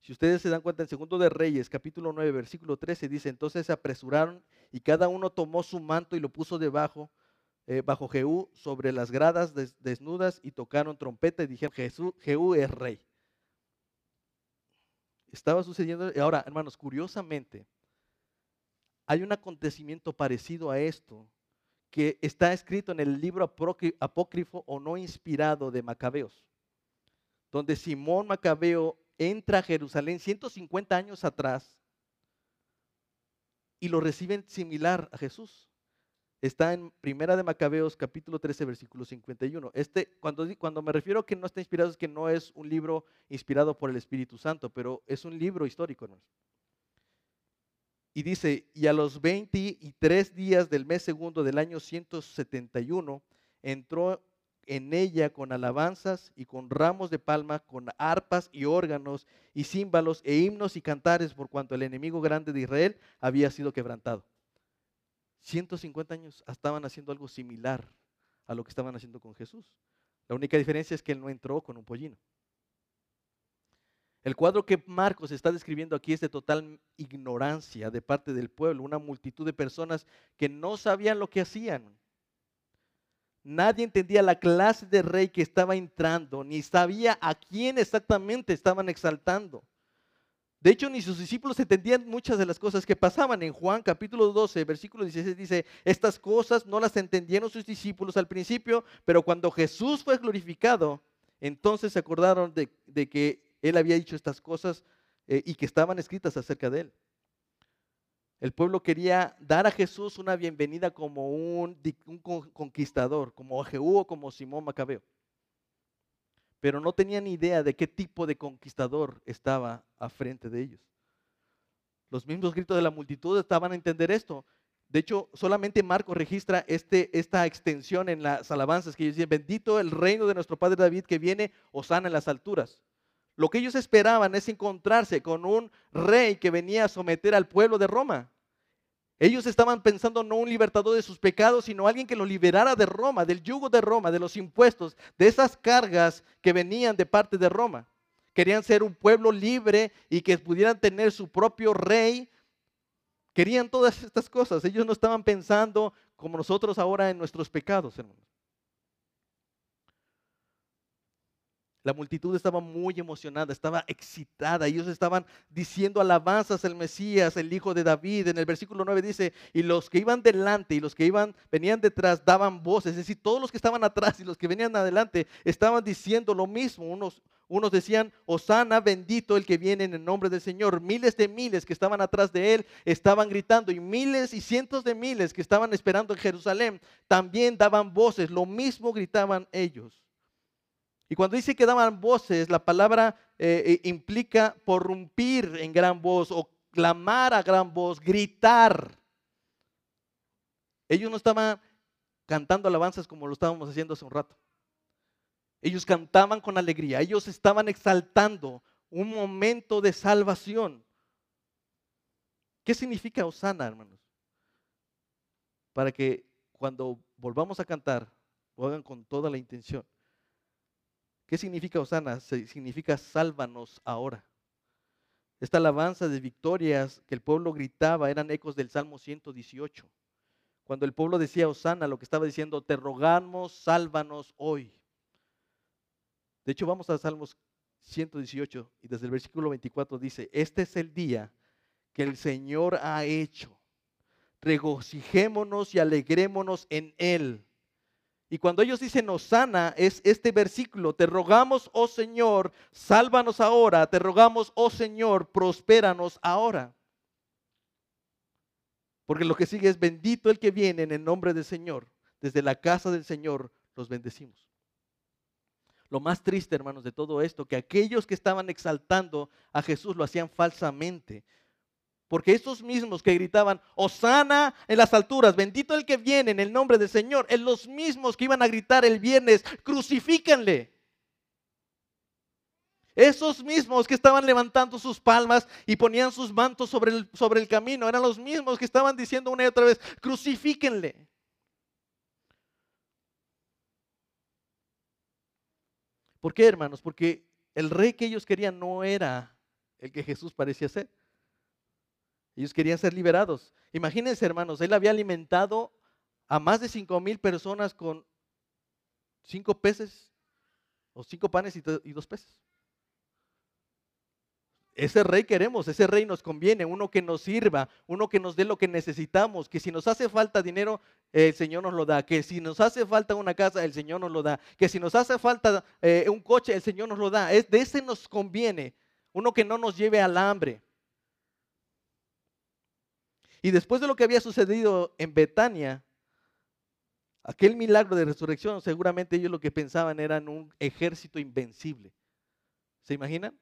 Speaker 1: Si ustedes se dan cuenta, en Segundo de Reyes, capítulo 9, versículo 13, dice, entonces se apresuraron y cada uno tomó su manto y lo puso debajo, eh, bajo Jehú, sobre las gradas desnudas y tocaron trompeta y dijeron, Jesús, Jehú es rey. Estaba sucediendo, ahora hermanos, curiosamente, hay un acontecimiento parecido a esto que está escrito en el libro apócrifo o no inspirado de Macabeos, donde Simón Macabeo entra a Jerusalén 150 años atrás y lo reciben similar a Jesús. Está en Primera de Macabeos capítulo 13 versículo 51. Este cuando cuando me refiero a que no está inspirado es que no es un libro inspirado por el Espíritu Santo, pero es un libro histórico. Y dice, y a los 23 días del mes segundo del año 171, entró en ella con alabanzas y con ramos de palma, con arpas y órganos y címbalos e himnos y cantares, por cuanto el enemigo grande de Israel había sido quebrantado. 150 años estaban haciendo algo similar a lo que estaban haciendo con Jesús. La única diferencia es que él no entró con un pollino. El cuadro que Marcos está describiendo aquí es de total ignorancia de parte del pueblo, una multitud de personas que no sabían lo que hacían. Nadie entendía la clase de rey que estaba entrando, ni sabía a quién exactamente estaban exaltando. De hecho, ni sus discípulos entendían muchas de las cosas que pasaban. En Juan capítulo 12, versículo 16 dice, estas cosas no las entendieron sus discípulos al principio, pero cuando Jesús fue glorificado, entonces se acordaron de, de que él había dicho estas cosas eh, y que estaban escritas acerca de él. El pueblo quería dar a Jesús una bienvenida como un, conquistador, como Jehú o como Simón Macabeo. Pero no tenían idea de qué tipo de conquistador estaba a frente de ellos. Los mismos gritos de la multitud estaban a entender esto. De hecho, solamente Marcos registra este, esta extensión en las alabanzas que ellos dicen, bendito el reino de nuestro Padre David que viene, sana en las alturas. Lo que ellos esperaban es encontrarse con un rey que venía a someter al pueblo de Roma. Ellos estaban pensando no un libertador de sus pecados, sino alguien que los liberara de Roma, del yugo de Roma, de los impuestos, de esas cargas que venían de parte de Roma. Querían ser un pueblo libre y que pudieran tener su propio rey. Querían todas estas cosas. Ellos no estaban pensando como nosotros ahora en nuestros pecados, hermanos. La multitud estaba muy emocionada, estaba excitada. Ellos estaban diciendo alabanzas al Mesías, el hijo de David. En el versículo 9 dice, y los que iban delante y los que iban, venían detrás daban voces. Es decir, todos los que estaban atrás y los que venían adelante estaban diciendo lo mismo. Unos, unos decían, Osana, bendito el que viene en el nombre del Señor. Miles de miles que estaban atrás de él estaban gritando y miles y cientos de miles que estaban esperando en Jerusalén también daban voces. Lo mismo gritaban ellos. Y cuando dice que daban voces, la palabra eh, eh, implica porrumpir en gran voz o clamar a gran voz, gritar. Ellos no estaban cantando alabanzas como lo estábamos haciendo hace un rato. Ellos cantaban con alegría, ellos estaban exaltando un momento de salvación. ¿Qué significa Osana, hermanos? Para que cuando volvamos a cantar, lo hagan con toda la intención. ¿Qué significa Osana? Significa sálvanos ahora. Esta alabanza de victorias que el pueblo gritaba eran ecos del Salmo 118. Cuando el pueblo decía Osana, lo que estaba diciendo, te rogamos, sálvanos hoy. De hecho, vamos a Salmos 118 y desde el versículo 24 dice, este es el día que el Señor ha hecho. Regocijémonos y alegrémonos en él. Y cuando ellos dicen Osana, es este versículo, te rogamos, oh Señor, sálvanos ahora, te rogamos, oh Señor, prospéranos ahora. Porque lo que sigue es bendito el que viene en el nombre del Señor. Desde la casa del Señor los bendecimos. Lo más triste, hermanos, de todo esto, que aquellos que estaban exaltando a Jesús lo hacían falsamente. Porque esos mismos que gritaban, Osana en las alturas, bendito el que viene en el nombre del Señor, en los mismos que iban a gritar el viernes, crucifíquenle. Esos mismos que estaban levantando sus palmas y ponían sus mantos sobre el, sobre el camino, eran los mismos que estaban diciendo una y otra vez, crucifíquenle. ¿Por qué, hermanos? Porque el rey que ellos querían no era el que Jesús parecía ser. Ellos querían ser liberados. Imagínense, hermanos, él había alimentado a más de cinco mil personas con cinco peces o cinco panes y, dos peces. Ese rey queremos, ese rey nos conviene, uno que nos sirva, uno que nos dé lo que necesitamos, que si nos hace falta dinero, el Señor nos lo da, que si nos hace falta una casa, el Señor nos lo da, que si nos hace falta eh, un coche, el Señor nos lo da. Es, de ese nos conviene, uno que no nos lleve al hambre. Y después de lo que había sucedido en Betania, aquel milagro de resurrección, seguramente ellos lo que pensaban era un ejército invencible. ¿Se imaginan?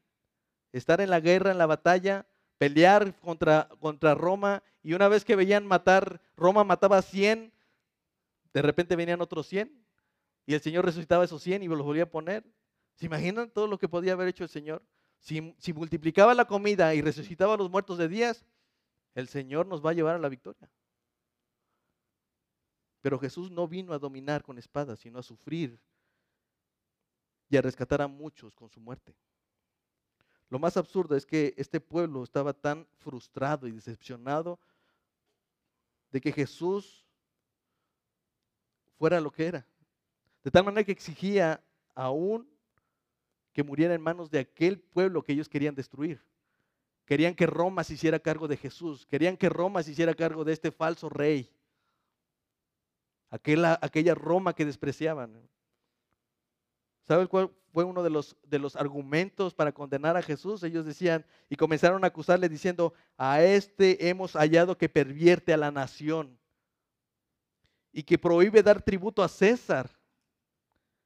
Speaker 1: Estar en la guerra, en la batalla, pelear contra, contra Roma y una vez que veían matar, Roma mataba a 100, de repente venían otros 100 y el Señor resucitaba esos 100 y los volvía a poner. ¿Se imaginan todo lo que podía haber hecho el Señor? Si, si multiplicaba la comida y resucitaba a los muertos de días, el Señor nos va a llevar a la victoria. Pero Jesús no vino a dominar con espadas, sino a sufrir y a rescatar a muchos con su muerte. Lo más absurdo es que este pueblo estaba tan frustrado y decepcionado de que Jesús fuera lo que era. De tal manera que exigía aún que muriera en manos de aquel pueblo que ellos querían destruir. Querían que Roma se hiciera cargo de Jesús. Querían que Roma se hiciera cargo de este falso rey. Aquella, Roma que despreciaban. ¿Sabe cuál fue uno de los, de los argumentos para condenar a Jesús? Ellos decían y comenzaron a acusarle diciendo, a este hemos hallado que pervierte a la nación y que prohíbe dar tributo a César.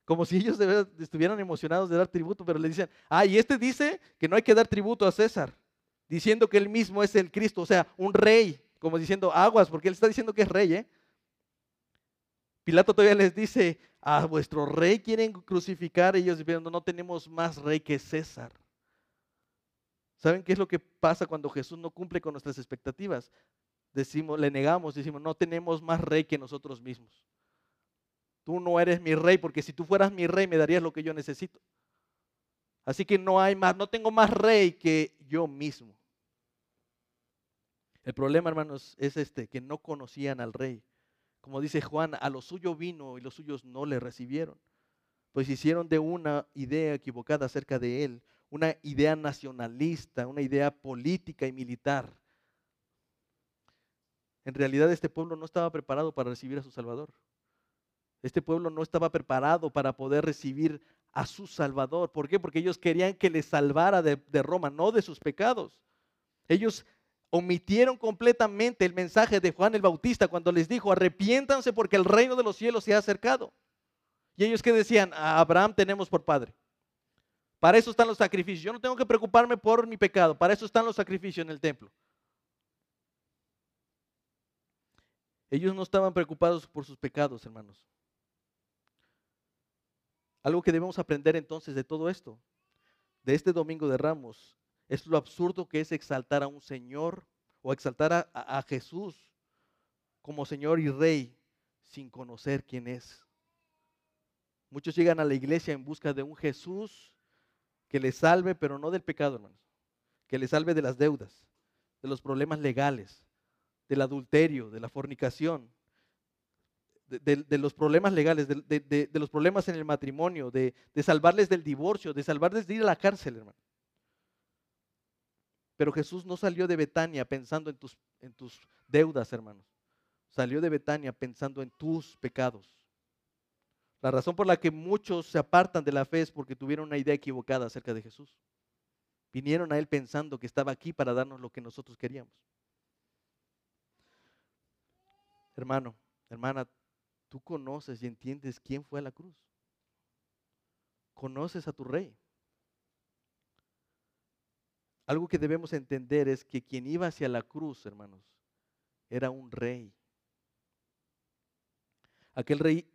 Speaker 1: Como si ellos estuvieran emocionados de dar tributo, pero le dicen, ah, y este dice que no hay que dar tributo a César, diciendo que él mismo es el Cristo, o sea, un rey, como diciendo aguas, porque él está diciendo que es rey, ¿eh? Pilato todavía les dice, a vuestro rey quieren crucificar, ellos diciendo, no tenemos más rey que César. ¿Saben qué es lo que pasa cuando Jesús no cumple con nuestras expectativas? Decimos, le negamos, decimos, no tenemos más rey que nosotros mismos. Tú no eres mi rey, porque si tú fueras mi rey me darías lo que yo necesito. Así que no hay más, no tengo más rey que yo mismo. El problema, hermanos, es este, que no conocían al rey. Como dice Juan, a lo suyo vino y los suyos no le recibieron. Pues hicieron de una idea equivocada acerca de él, una idea nacionalista, una idea política y militar. En realidad este pueblo no estaba preparado para recibir a su Salvador. Este pueblo no estaba preparado para poder recibir a su Salvador. ¿Por qué? Porque ellos querían que les salvara de, de Roma, no de sus pecados. Ellos omitieron completamente el mensaje de Juan el Bautista cuando les dijo, arrepiéntanse porque el reino de los cielos se ha acercado. Y ellos que decían, a Abraham tenemos por padre. Para eso están los sacrificios. Yo no tengo que preocuparme por mi pecado. Para eso están los sacrificios en el templo. Ellos no estaban preocupados por sus pecados, hermanos. Algo que debemos aprender entonces de todo esto, de este domingo de Ramos, es lo absurdo que es exaltar a un Señor o exaltar a, a, Jesús como Señor y Rey sin conocer quién es. Muchos llegan a la iglesia en busca de un Jesús que les salve, pero no del pecado, hermanos. Que les salve de las deudas, de los problemas legales, del adulterio, de la fornicación, de, los problemas legales, de, los problemas en el matrimonio, de, salvarles del divorcio, de salvarles de ir a la cárcel, hermano. Pero Jesús no salió de Betania pensando en tus, deudas, hermanos. Salió de Betania pensando en tus pecados. La razón por la que muchos se apartan de la fe es porque tuvieron una idea equivocada acerca de Jesús. Vinieron a Él pensando que estaba aquí para darnos lo que nosotros queríamos. Hermano, hermana, tú conoces y entiendes quién fue a la cruz. Conoces a tu rey. Algo que debemos entender es que quien iba hacia la cruz, hermanos, era un rey. Aquel rey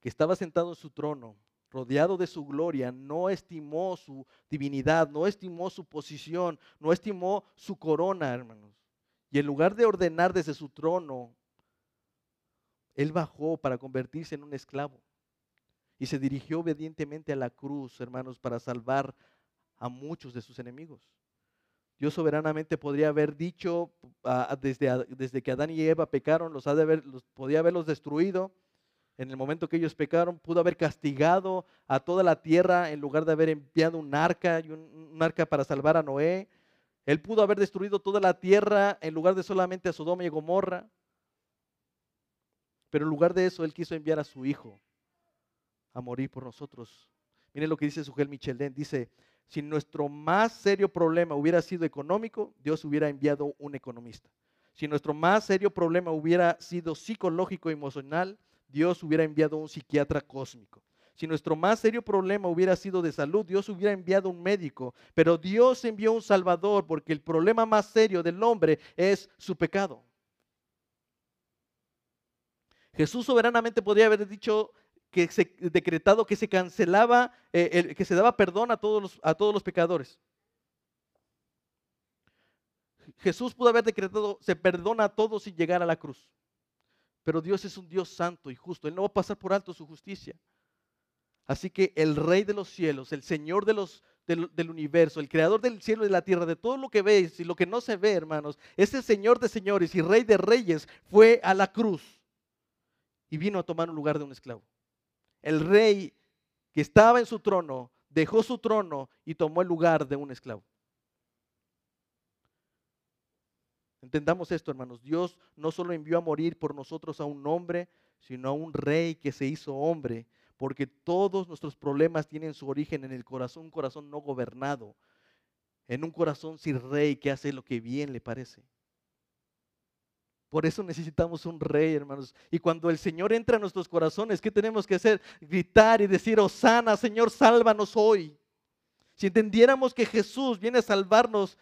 Speaker 1: que estaba sentado en su trono, rodeado de su gloria, no estimó su divinidad, no estimó su posición, no estimó su corona, hermanos. Y en lugar de ordenar desde su trono, él bajó para convertirse en un esclavo. Y se dirigió obedientemente a la cruz, hermanos, para salvar a muchos de sus enemigos. Dios soberanamente podría haber dicho desde, desde, que Adán y Eva pecaron, los, ha de los podía haberlos destruido. En el momento que ellos pecaron, pudo haber castigado a toda la tierra en lugar de haber enviado un arca un, arca para salvar a Noé. Él pudo haber destruido toda la tierra en lugar de solamente a Sodoma y Gomorra. Pero en lugar de eso, Él quiso enviar a su Hijo a morir por nosotros. Miren lo que dice Sugel Michelén. Dice, si nuestro más serio problema hubiera sido económico, Dios hubiera enviado un economista. Si nuestro más serio problema hubiera sido psicológico y emocional, Dios hubiera enviado un psiquiatra cósmico. Si nuestro más serio problema hubiera sido de salud, Dios hubiera enviado un médico. Pero Dios envió un Salvador porque el problema más serio del hombre es su pecado. Jesús soberanamente podría haber dicho, que se decretado que se cancelaba, eh, que se daba perdón a todos, los, a todos los pecadores. Jesús pudo haber decretado, se perdona a todos sin llegar a la cruz. Pero Dios es un Dios santo y justo. Él no va a pasar por alto su justicia. Así que el Rey de los cielos, el Señor de los, del, del, universo, el Creador del cielo y de la tierra, de todo lo que veis y lo que no se ve, hermanos, ese Señor de señores y Rey de reyes fue a la cruz y vino a tomar un lugar de un esclavo el rey que estaba en su trono dejó su trono y tomó el lugar de un esclavo. Entendamos esto, hermanos. Dios no solo envió a morir por nosotros a un hombre, sino a un rey que se hizo hombre, porque todos nuestros problemas tienen su origen en el corazón, un corazón no gobernado, en un corazón sin rey que hace lo que bien le parece. Por eso necesitamos un rey, hermanos. Y cuando el Señor entra a nuestros corazones, ¿qué tenemos que hacer? Gritar y decir, Osana, Señor, sálvanos hoy. Si entendiéramos que Jesús viene a salvarnos,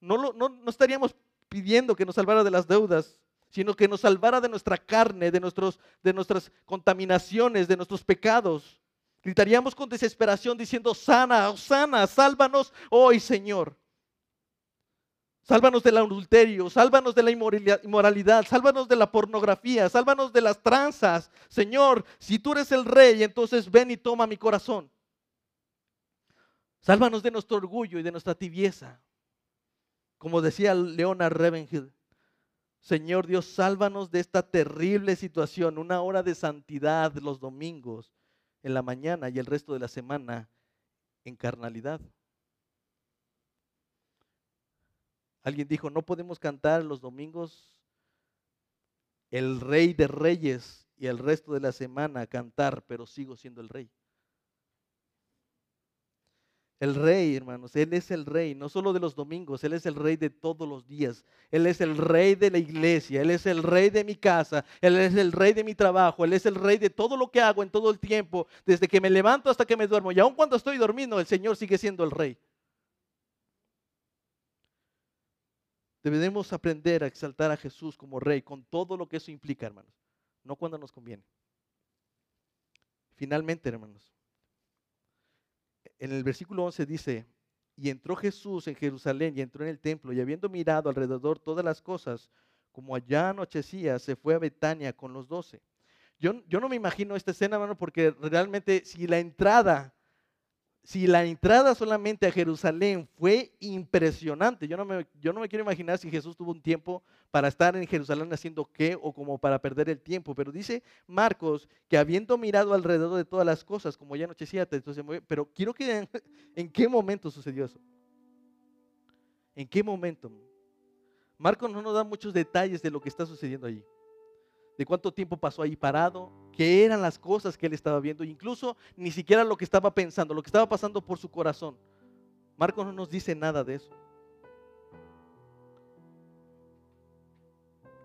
Speaker 1: no, no, no estaríamos pidiendo que nos salvara de las deudas, sino que nos salvara de nuestra carne, de, nuestros, de nuestras contaminaciones, de nuestros pecados. Gritaríamos con desesperación diciendo, sana, sana, sálvanos hoy, Señor. Sálvanos del adulterio, sálvanos de la inmoralidad, sálvanos de la pornografía, sálvanos de las tranzas. Señor, si tú eres el rey, entonces ven y toma mi corazón. Sálvanos de nuestro orgullo y de nuestra tibieza. Como decía Leonard Ravenhill, Señor Dios, sálvanos de esta terrible situación, una hora de santidad los domingos en la mañana y el resto de la semana en carnalidad. Alguien dijo, no podemos cantar los domingos el rey de reyes y el resto de la semana cantar, pero sigo siendo el rey. El rey, hermanos, Él es el rey, no solo de los domingos, Él es el rey de todos los días. Él es el rey de la iglesia, Él es el rey de mi casa, Él es el rey de mi trabajo, Él es el rey de todo lo que hago en todo el tiempo, desde que me levanto hasta que me duermo. Y aun cuando estoy dormido, el Señor sigue siendo el rey. Debemos aprender a exaltar a Jesús como rey con todo lo que eso implica, hermanos, no cuando nos conviene. Finalmente, hermanos, en el versículo 11 dice, y entró Jesús en Jerusalén y entró en el templo y habiendo mirado alrededor todas las cosas, como allá anochecía, se fue a Betania con los doce. Yo, yo no me imagino esta escena, hermano, porque realmente si la entrada si la entrada solamente a Jerusalén fue impresionante, yo no, me, quiero imaginar si Jesús tuvo un tiempo para estar en Jerusalén haciendo qué o como para perder el tiempo, pero dice Marcos que habiendo mirado alrededor de todas las cosas, como ya anochecía, entonces, pero quiero que en, en qué momento sucedió eso. ¿En qué momento? Marcos no nos da muchos detalles de lo que está sucediendo allí de cuánto tiempo pasó ahí parado, qué eran las cosas que él estaba viendo, incluso ni siquiera lo que estaba pensando, lo que estaba pasando por su corazón. Marcos no nos dice nada de eso.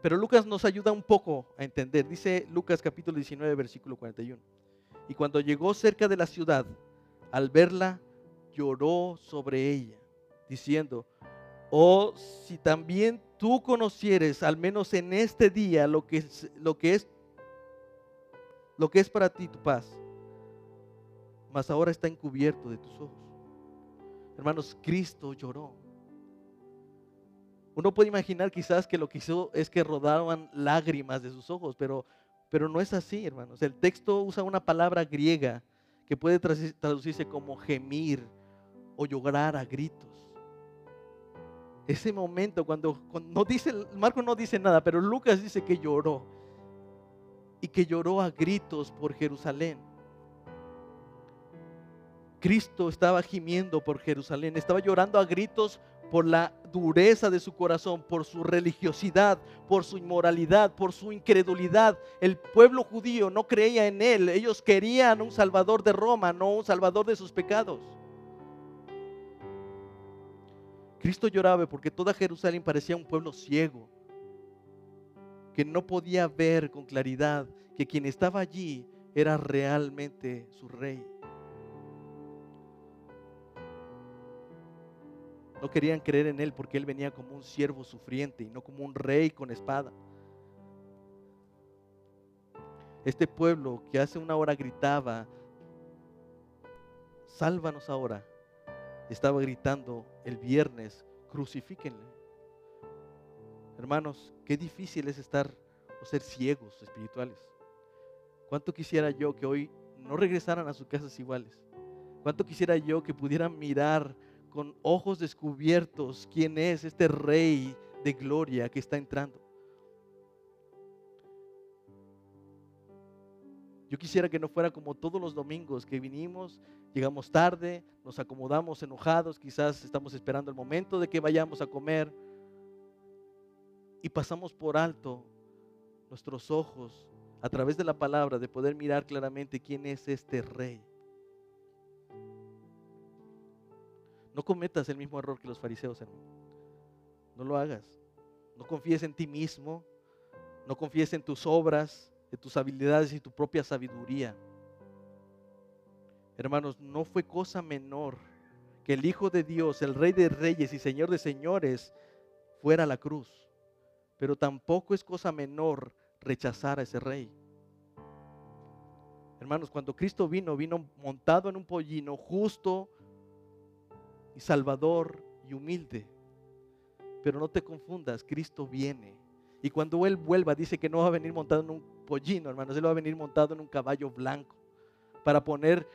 Speaker 1: Pero Lucas nos ayuda un poco a entender. Dice Lucas capítulo 19, versículo 41. Y cuando llegó cerca de la ciudad, al verla, lloró sobre ella, diciendo, oh, si también tú conocieres, al menos en este día, lo que lo que es, lo que es para ti tu paz, mas ahora está encubierto de tus ojos. Hermanos, Cristo lloró. Uno puede imaginar quizás que lo que hizo es que rodaban lágrimas de sus ojos, pero, pero no es así, hermanos. El texto usa una palabra griega que puede traducirse como gemir o llorar a gritos ese momento cuando, no dice, Marco no dice nada, pero Lucas dice que lloró y que lloró a gritos por Jerusalén. Cristo estaba gimiendo por Jerusalén, estaba llorando a gritos por la dureza de su corazón, por su religiosidad, por su inmoralidad, por su incredulidad. El pueblo judío no creía en él, ellos querían un salvador de Roma, no un salvador de sus pecados. Cristo lloraba porque toda Jerusalén parecía un pueblo ciego, que no podía ver con claridad que quien estaba allí era realmente su rey. No querían creer en él porque él venía como un siervo sufriente y no como un rey con espada. Este pueblo que hace una hora gritaba, sálvanos ahora, estaba gritando el viernes, crucifíquenle. Hermanos, qué difícil es estar o ser ciegos espirituales. ¿Cuánto quisiera yo que hoy no regresaran a sus casas iguales? ¿Cuánto quisiera yo que pudieran mirar con ojos descubiertos quién es este rey de gloria que está entrando? Yo quisiera que no fuera como todos los domingos que vinimos, llegamos tarde, nos acomodamos enojados, quizás estamos esperando el momento de que vayamos a comer y pasamos por alto nuestros ojos a través de la palabra, de poder mirar claramente quién es este rey. No cometas el mismo error que los fariseos, hermano. No lo hagas. No confíes en ti mismo. No confíes en tus obras, en tus habilidades y tu propia sabiduría. Hermanos, no fue cosa menor que el Hijo de Dios, el Rey de Reyes y Señor de Señores, fuera a la cruz. Pero tampoco es cosa menor rechazar a ese rey. Hermanos, cuando Cristo vino, vino montado en un pollino justo y salvador y humilde. Pero no te confundas, Cristo viene. Y cuando Él vuelva, dice que no va a venir montado en un pollino, hermanos, Él va a venir montado en un caballo blanco para poner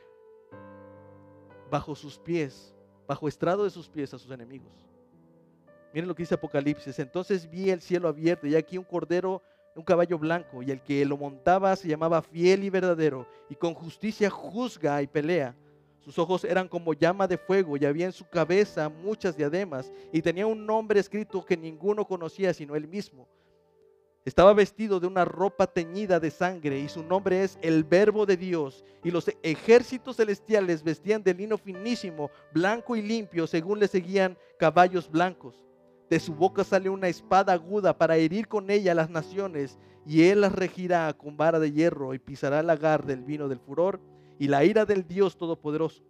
Speaker 1: bajo sus pies, bajo estrado de sus pies a sus enemigos. Miren lo que dice Apocalipsis. Entonces vi el cielo abierto y aquí un cordero un caballo blanco, y el que lo montaba se llamaba fiel y verdadero, y con justicia juzga y pelea. Sus ojos eran como llama de fuego, y había en su cabeza muchas diademas, y tenía un nombre escrito que ninguno conocía sino él mismo. Estaba vestido de una ropa teñida de sangre, y su nombre es el Verbo de Dios. Y los ejércitos celestiales vestían de lino finísimo, blanco y limpio, según le seguían caballos blancos. De su boca sale una espada aguda para herir con ella a las naciones, y él las regirá con vara de hierro y pisará el lagar del vino del furor y la ira del Dios Todopoderoso.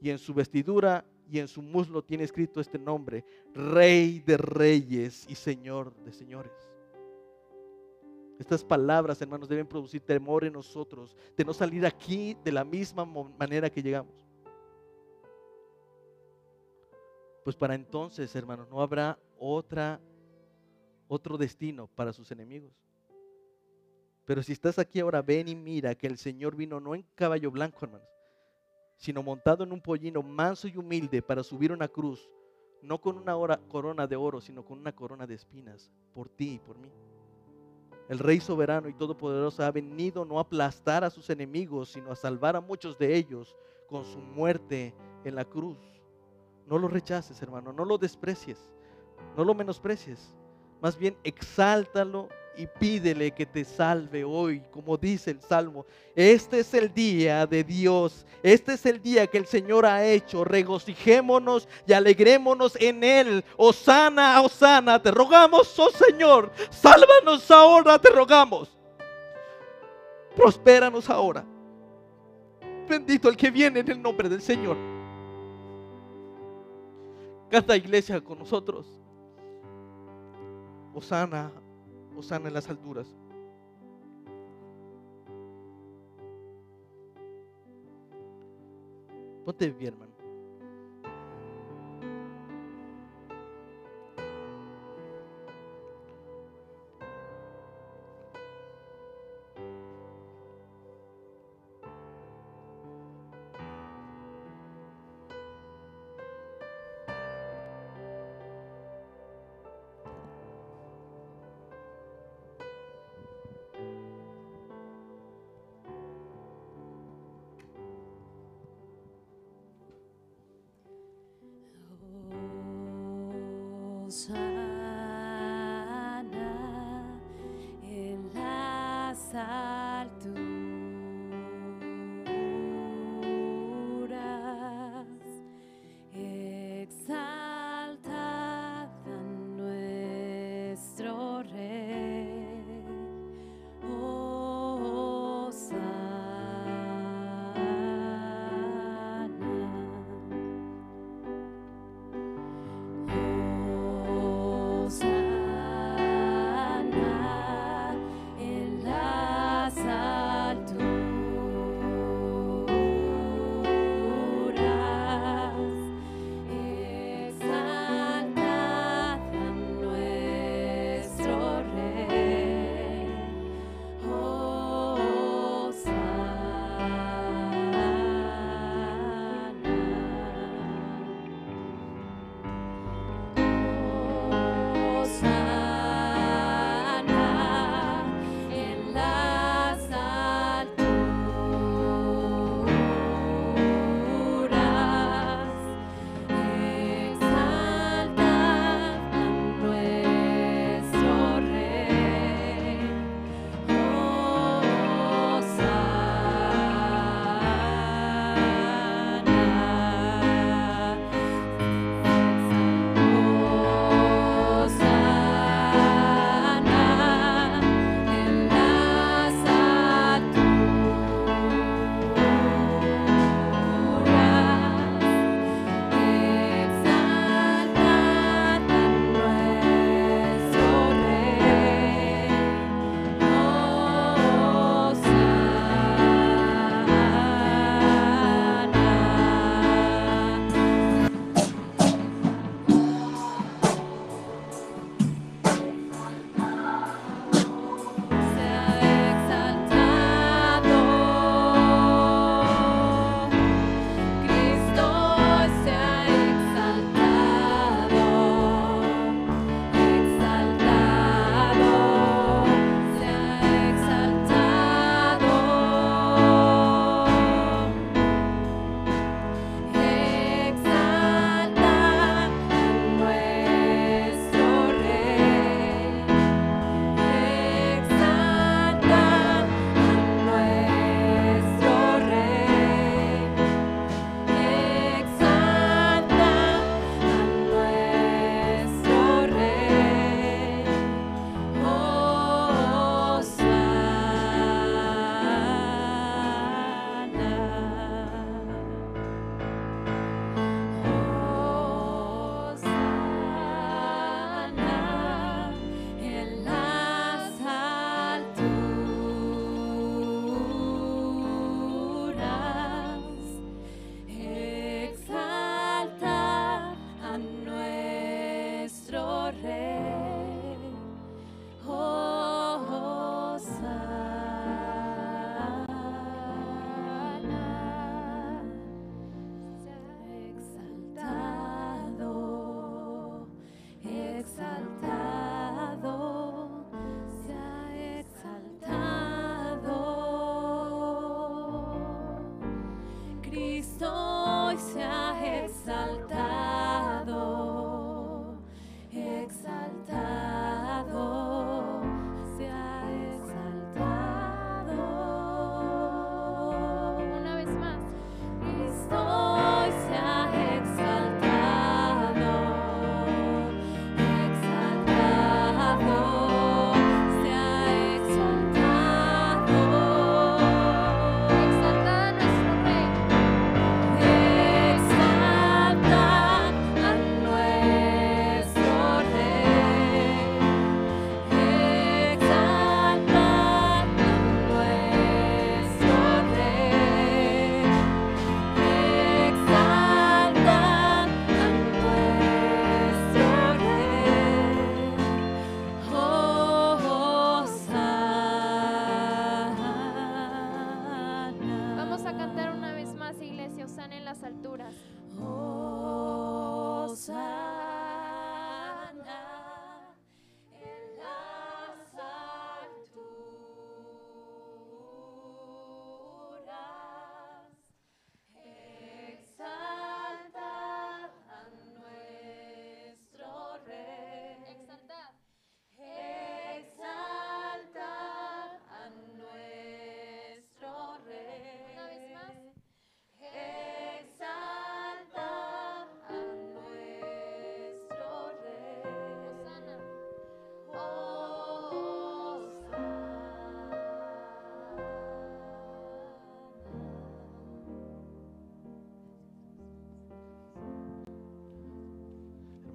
Speaker 1: Y en su vestidura y en su muslo tiene escrito este nombre, Rey de Reyes y Señor de Señores. Estas palabras, hermanos, deben producir temor en nosotros, de no salir aquí de la misma manera que llegamos. Pues para entonces, hermanos, no habrá otra, otro destino para sus enemigos. Pero si estás aquí ahora, ven y mira que el Señor vino no en caballo blanco, hermanos, sino montado en un pollino manso y humilde para subir una cruz, no con una corona de oro, sino con una corona de espinas, por ti y por mí. El Rey soberano y todopoderoso ha venido no a aplastar a sus enemigos, sino a salvar a muchos de ellos con su muerte en la cruz. No lo rechaces, hermano, no lo desprecies, no lo menosprecies. Más bien exáltalo y pídele que te salve hoy, como dice el Salmo. Este es el día de Dios, este es el día que el Señor ha hecho. Regocijémonos y alegrémonos en Él. Osana, Osana, te rogamos, oh Señor, sálvanos ahora, te rogamos. Prospéranos ahora. Bendito el que viene en el nombre del Señor. Canta iglesia con nosotros. Osana, Osana en las alturas. Ponte bien, hermano.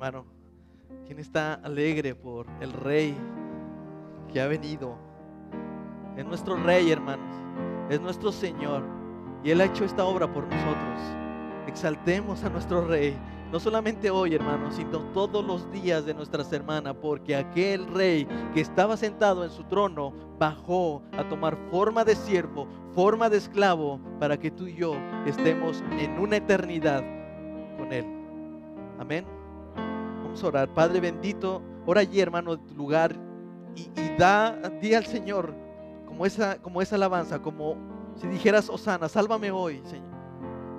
Speaker 1: Hermano? ¿Quién está alegre por el rey que ha venido? Es nuestro rey, hermanos. Es nuestro Señor. Y Él ha hecho esta obra por nosotros. Exaltemos a nuestro rey. No solamente hoy, hermanos, sino todos los días de nuestra semana, porque aquel rey que estaba sentado en su trono bajó a tomar forma de siervo, forma de esclavo, para que tú y yo estemos en una eternidad con él. Amén. Vamos a orar. Padre bendito, ora allí, hermano, de tu lugar y, da, di al Señor como esa, como esa alabanza, como si dijeras, Osana, sálvame hoy, Señor.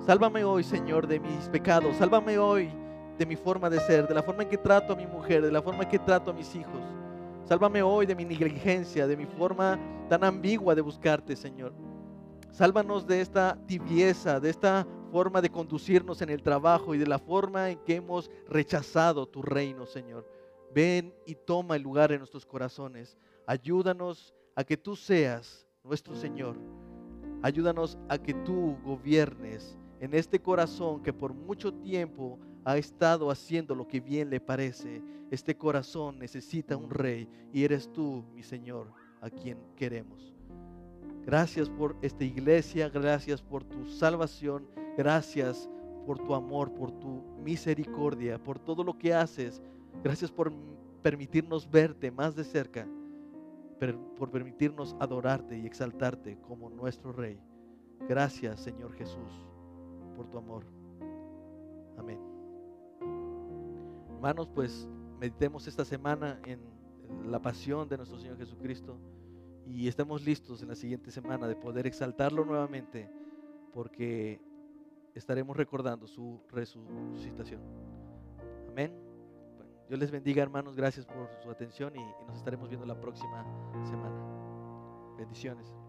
Speaker 1: Sálvame hoy, Señor, de mis pecados. Sálvame hoy de mi forma de ser, de la forma en que trato a mi mujer, de la forma en que trato a mis hijos. Sálvame hoy de mi negligencia, de mi forma tan ambigua de buscarte, Señor. Sálvanos de esta tibieza, de esta forma de conducirnos en el trabajo y de la forma en que hemos rechazado tu reino, Señor. Ven y toma el lugar en nuestros corazones. Ayúdanos a que tú seas nuestro Señor. Ayúdanos a que tú gobiernes en este corazón que por mucho tiempo ha estado haciendo lo que bien le parece. Este corazón necesita un rey y eres tú, mi Señor, a quien queremos. Gracias por esta iglesia, gracias por tu salvación, gracias por tu amor, por tu misericordia, por todo lo que haces. Gracias por permitirnos verte más de cerca, por permitirnos adorarte y exaltarte como nuestro Rey. Gracias, Señor Jesús por tu amor. Amén. Hermanos, pues meditemos esta semana en la pasión de nuestro Señor Jesucristo y estemos listos en la siguiente semana de poder exaltarlo nuevamente porque estaremos recordando su resucitación. Amén. Dios les bendiga hermanos, gracias por su atención y nos estaremos viendo la próxima semana. Bendiciones.